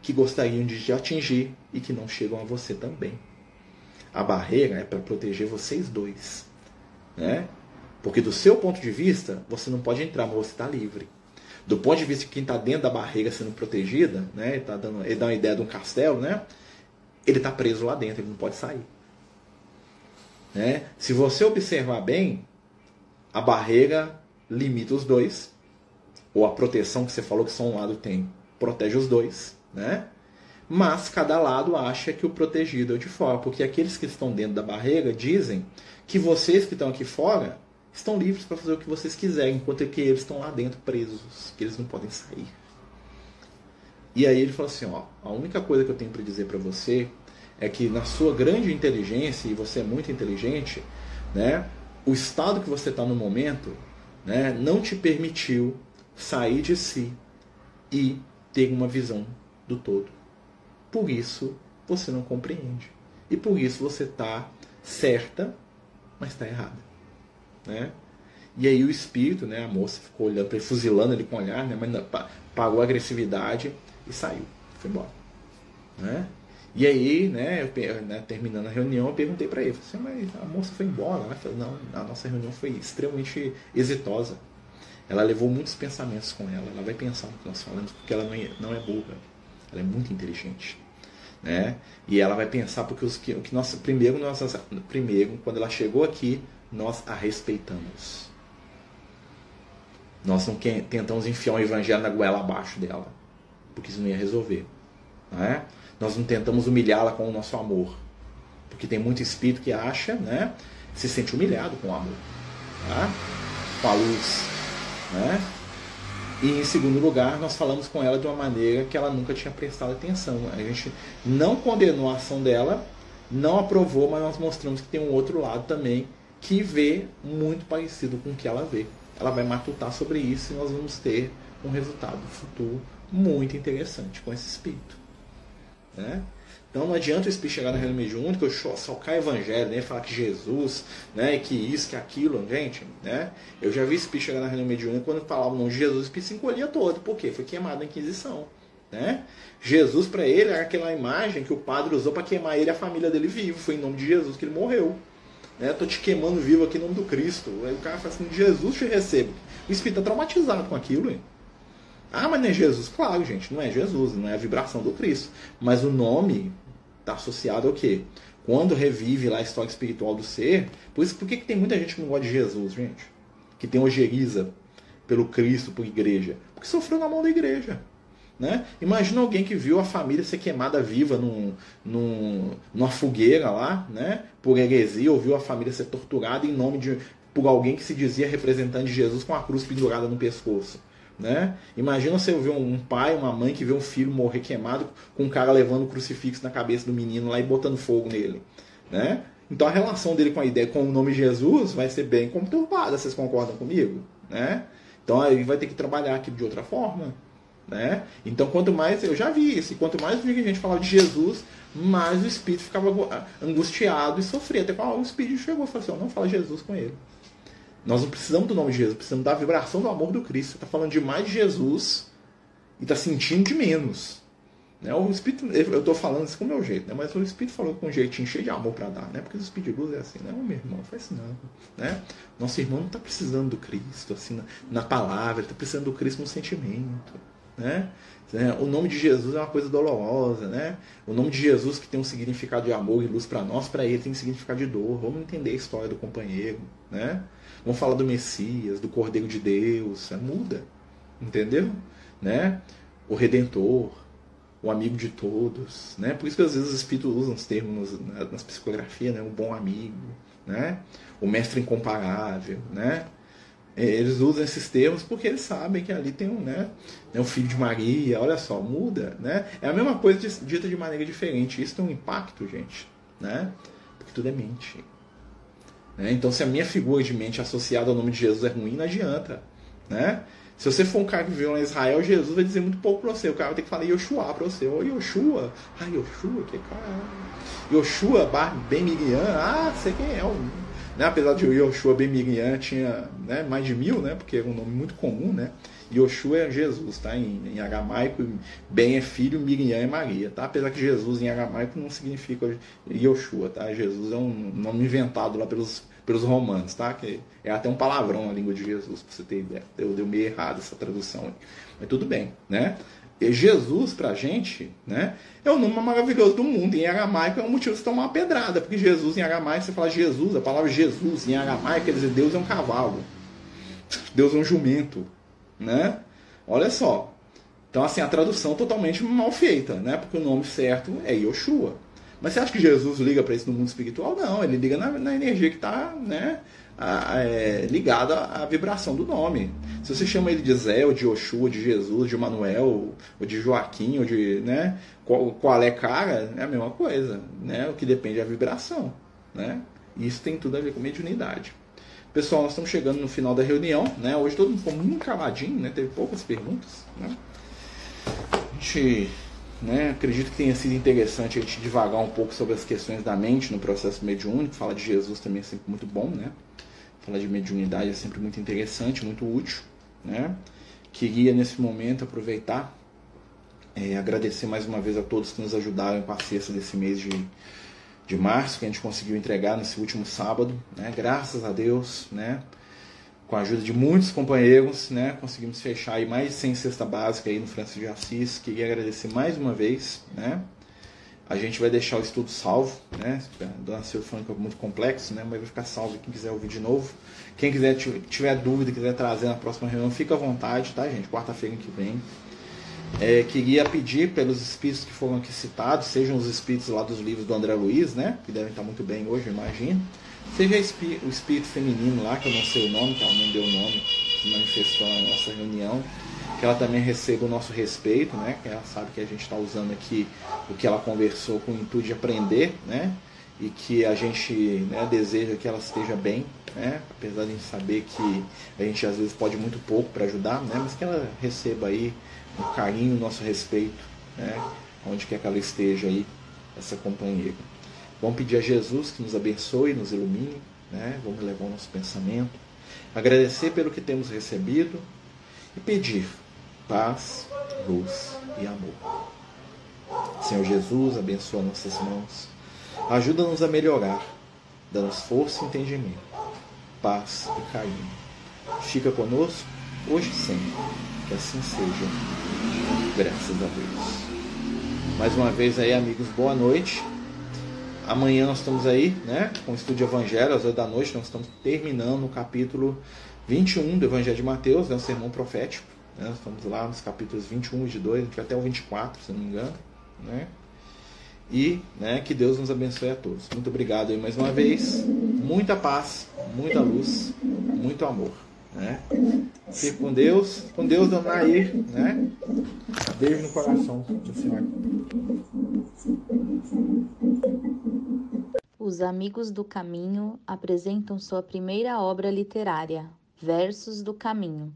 A: que gostariam de te atingir e que não chegam a você também. A barreira é para proteger vocês dois. Né? Porque do seu ponto de vista, você não pode entrar, mas você está livre. Do ponto de vista de quem está dentro da barreira sendo protegida, né? ele, tá dando, ele dá uma ideia de um castelo, né? ele está preso lá dentro, ele não pode sair. Né? Se você observar bem, a barreira limita os dois, ou a proteção que você falou que só um lado tem, protege os dois, né? Mas cada lado acha que o protegido é de fora, porque aqueles que estão dentro da barreira dizem que vocês que estão aqui fora estão livres para fazer o que vocês quiserem, enquanto que eles estão lá dentro presos, que eles não podem sair. E aí ele falou assim, ó, a única coisa que eu tenho para dizer para você é que na sua grande inteligência, e você é muito inteligente, né, o estado que você está no momento né, não te permitiu sair de si e ter uma visão do todo. Por isso você não compreende. E por isso você está certa, mas está errada. Né? E aí o espírito, né, a moça ficou olhando para ele, fuzilando ele com o olhar, né, mas pagou a agressividade e saiu. Foi embora. Né? E aí, né, eu, né, terminando a reunião, eu perguntei para ele, assim, mas a moça foi embora. Ela falou, não, a nossa reunião foi extremamente exitosa. Ela levou muitos pensamentos com ela. Ela vai pensar no que nós falamos, porque ela não é, não é burra. Ela é muito inteligente né? E ela vai pensar porque os que, que nós primeiro nós primeiro quando ela chegou aqui nós a respeitamos. Nós não tentamos enfiar o evangelho na goela abaixo dela, porque isso não ia resolver. Não é? Nós não tentamos humilhá-la com o nosso amor, porque tem muito espírito que acha, né, se sente humilhado com o amor, tá? com a luz. Né? E em segundo lugar, nós falamos com ela de uma maneira que ela nunca tinha prestado atenção. A gente não condenou a ação dela, não aprovou, mas nós mostramos que tem um outro lado também que vê muito parecido com o que ela vê. Ela vai matutar sobre isso e nós vamos ter um resultado futuro muito interessante com esse espírito. Né? Então não adianta o espírito chegar na reunião mediúnica, socar evangelho, né? falar que Jesus, né? que isso, que aquilo, gente. Né? Eu já vi espírito chegar na reunião mediúnica quando falava o nome de Jesus, o espírito se encolhia todo. Por quê? Foi queimado na Inquisição. Né? Jesus para ele era aquela imagem que o padre usou para queimar ele e a família dele vivo. Foi em nome de Jesus que ele morreu. Né? Tô te queimando vivo aqui em nome do Cristo. Aí o cara fala assim, Jesus te recebo. O espírito está traumatizado com aquilo. Hein? Ah, mas não é Jesus? Claro, gente, não é Jesus, não é a vibração do Cristo. Mas o nome está associado ao quê? Quando revive lá a história espiritual do ser. Por isso, por que, que tem muita gente que não gosta de Jesus, gente? Que tem ojeriza pelo Cristo, por igreja? Porque sofreu na mão da igreja. Né? Imagina alguém que viu a família ser queimada viva num, num, numa fogueira lá, né? por heresia, ou viu a família ser torturada em nome de por alguém que se dizia representante de Jesus com a cruz pendurada no pescoço. Né? Imagina você ver um pai, uma mãe que vê um filho morrer queimado com um cara levando o crucifixo na cabeça do menino lá e botando fogo nele. Né? Então a relação dele com a ideia, com o nome Jesus, vai ser bem conturbada, vocês concordam comigo? Né? Então aí vai ter que trabalhar aqui de outra forma. Né? Então quanto mais, eu já vi isso, quanto mais a gente falava de Jesus, mais o espírito ficava angustiado e sofria. Até quando o espírito chegou e falou assim: não fala Jesus com ele. Nós não precisamos do nome de Jesus, precisamos da vibração do amor do Cristo. Você está falando de mais de Jesus e está sentindo de menos. Né? O Espírito, eu estou falando isso com o meu jeito, né? mas o Espírito falou com um jeitinho cheio de amor para dar, né? porque o Espírito de luz é assim, né? meu irmão, faz isso não. Né? Nosso irmão não está precisando do Cristo assim, na, na palavra, está precisando do Cristo no sentimento. Né? O nome de Jesus é uma coisa dolorosa, né? O nome de Jesus que tem um significado de amor e luz para nós, para ele tem um significado de dor. Vamos entender a história do companheiro, né? Vamos falar do Messias, do Cordeiro de Deus, é, muda, entendeu? Né? O Redentor, o amigo de todos, né? Por isso que às vezes os espíritos usam os termos nas, nas psicografias, né? O bom amigo, né? O mestre incomparável, né? É, eles usam esses termos porque eles sabem que ali tem um, né, né, o filho de Maria, olha só, muda, né? É a mesma coisa dita de maneira diferente. Isso tem um impacto, gente, né? Porque tudo é mente. Né? Então, se a minha figura de mente associada ao nome de Jesus é ruim, não adianta. Né? Se você for um cara que viveu lá em Israel, Jesus vai dizer muito pouco para você. O cara vai ter que falar Yoshua para você. Ô Yoshua. Ah, Yoshua, que cara. Yoshua Bar Ben Miriam. Ah, sei quem é. Né? Apesar de Yoshua Ben Miriam tinha né, mais de mil, né? porque é um nome muito comum. Né? Yoshua é Jesus, tá? Em, em aramaico, Ben é filho, Miriam é Maria, tá? Apesar que Jesus em aramaico não significa Yoshua, tá? Jesus é um nome inventado lá pelos, pelos romanos, tá? Que é até um palavrão na língua de Jesus, pra você ter ideia. Deu, deu meio errado essa tradução aí. Mas tudo bem, né? E Jesus, pra gente, né, é o nome maravilhoso do mundo. Em aramaico é um motivo de você tomar uma pedrada, porque Jesus em aramaico, você fala Jesus, a palavra Jesus em aramaico quer dizer Deus é um cavalo, Deus é um jumento, né? Olha só. Então, assim, a tradução totalmente mal feita, né? Porque o nome certo é Yoshua. Mas você acha que Jesus liga para isso no mundo espiritual? Não, ele liga na, na energia que está né, é, ligada à vibração do nome. Se você chama ele de Zé, ou de Yoshua, de Jesus, de Manuel, ou de Joaquim, ou de. Né, qual, qual é cara, é a mesma coisa. Né? O que depende é a vibração. Né? Isso tem tudo a ver com mediunidade. Pessoal, nós estamos chegando no final da reunião, né? Hoje todo mundo ficou muito caladinho, né? Teve poucas perguntas, né? A gente, né? Acredito que tenha sido interessante a gente divagar um pouco sobre as questões da mente no processo mediúnico. Falar de Jesus também é sempre muito bom, né? Falar de mediunidade é sempre muito interessante, muito útil, né? Queria nesse momento aproveitar, é, agradecer mais uma vez a todos que nos ajudaram com a cesta desse mês de de março que a gente conseguiu entregar nesse último sábado, né? Graças a Deus, né? Com a ajuda de muitos companheiros, né? Conseguimos fechar aí mais de 100 cesta básica aí no Francisco de Assis. Queria agradecer mais uma vez, né? A gente vai deixar o estudo salvo, né? Dona Silvia falando que é muito complexo, né? Mas vai ficar salvo quem quiser ouvir de novo. Quem quiser tiver dúvida, quiser trazer na próxima reunião, fica à vontade, tá, gente? Quarta-feira que vem. É, queria pedir pelos espíritos que foram aqui citados, sejam os espíritos lá dos livros do André Luiz, né? Que devem estar muito bem hoje, imagino. Seja o espírito feminino lá, que eu não sei o nome, que ela não deu o nome, se manifestou na nossa reunião que ela também receba o nosso respeito, né? Que ela sabe que a gente está usando aqui o que ela conversou com o intuito de aprender, né? E que a gente né, deseja que ela esteja bem, né? Apesar de a gente saber que a gente às vezes pode muito pouco para ajudar, né? Mas que ela receba aí o carinho, o nosso respeito, né? Onde quer que ela esteja aí, essa companheira. Vamos pedir a Jesus que nos abençoe, nos ilumine, né? Vamos levar o nosso pensamento, agradecer pelo que temos recebido e pedir paz, luz e amor. Senhor Jesus, abençoa nossas mãos. Ajuda-nos a melhorar. Dá-nos força e entendimento, paz e carinho. Fica conosco, hoje e sempre. Que assim seja. Graças a Deus. Mais uma vez aí, amigos, boa noite. Amanhã nós estamos aí, né, com o Estudo Evangelho, às 8 da noite, nós estamos terminando o capítulo 21 do Evangelho de Mateus, né, o sermão profético. Né? Estamos lá nos capítulos 21 de 2, a gente vai até o 24, se não me engano. Né? E né, que Deus nos abençoe a todos. Muito obrigado aí mais uma vez. Muita paz, muita luz, muito amor. Né? Fique com Deus, com Deus, Dona né? Beijo no coração do Senhor.
B: Os Amigos do Caminho apresentam sua primeira obra literária, Versos do Caminho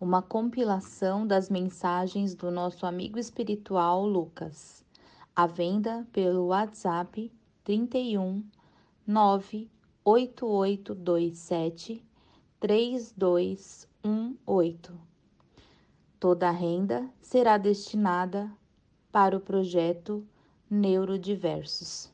B: uma compilação das mensagens do nosso amigo espiritual Lucas, à venda pelo WhatsApp 31 98827 3218. Toda a renda será destinada para o projeto Neurodiversos.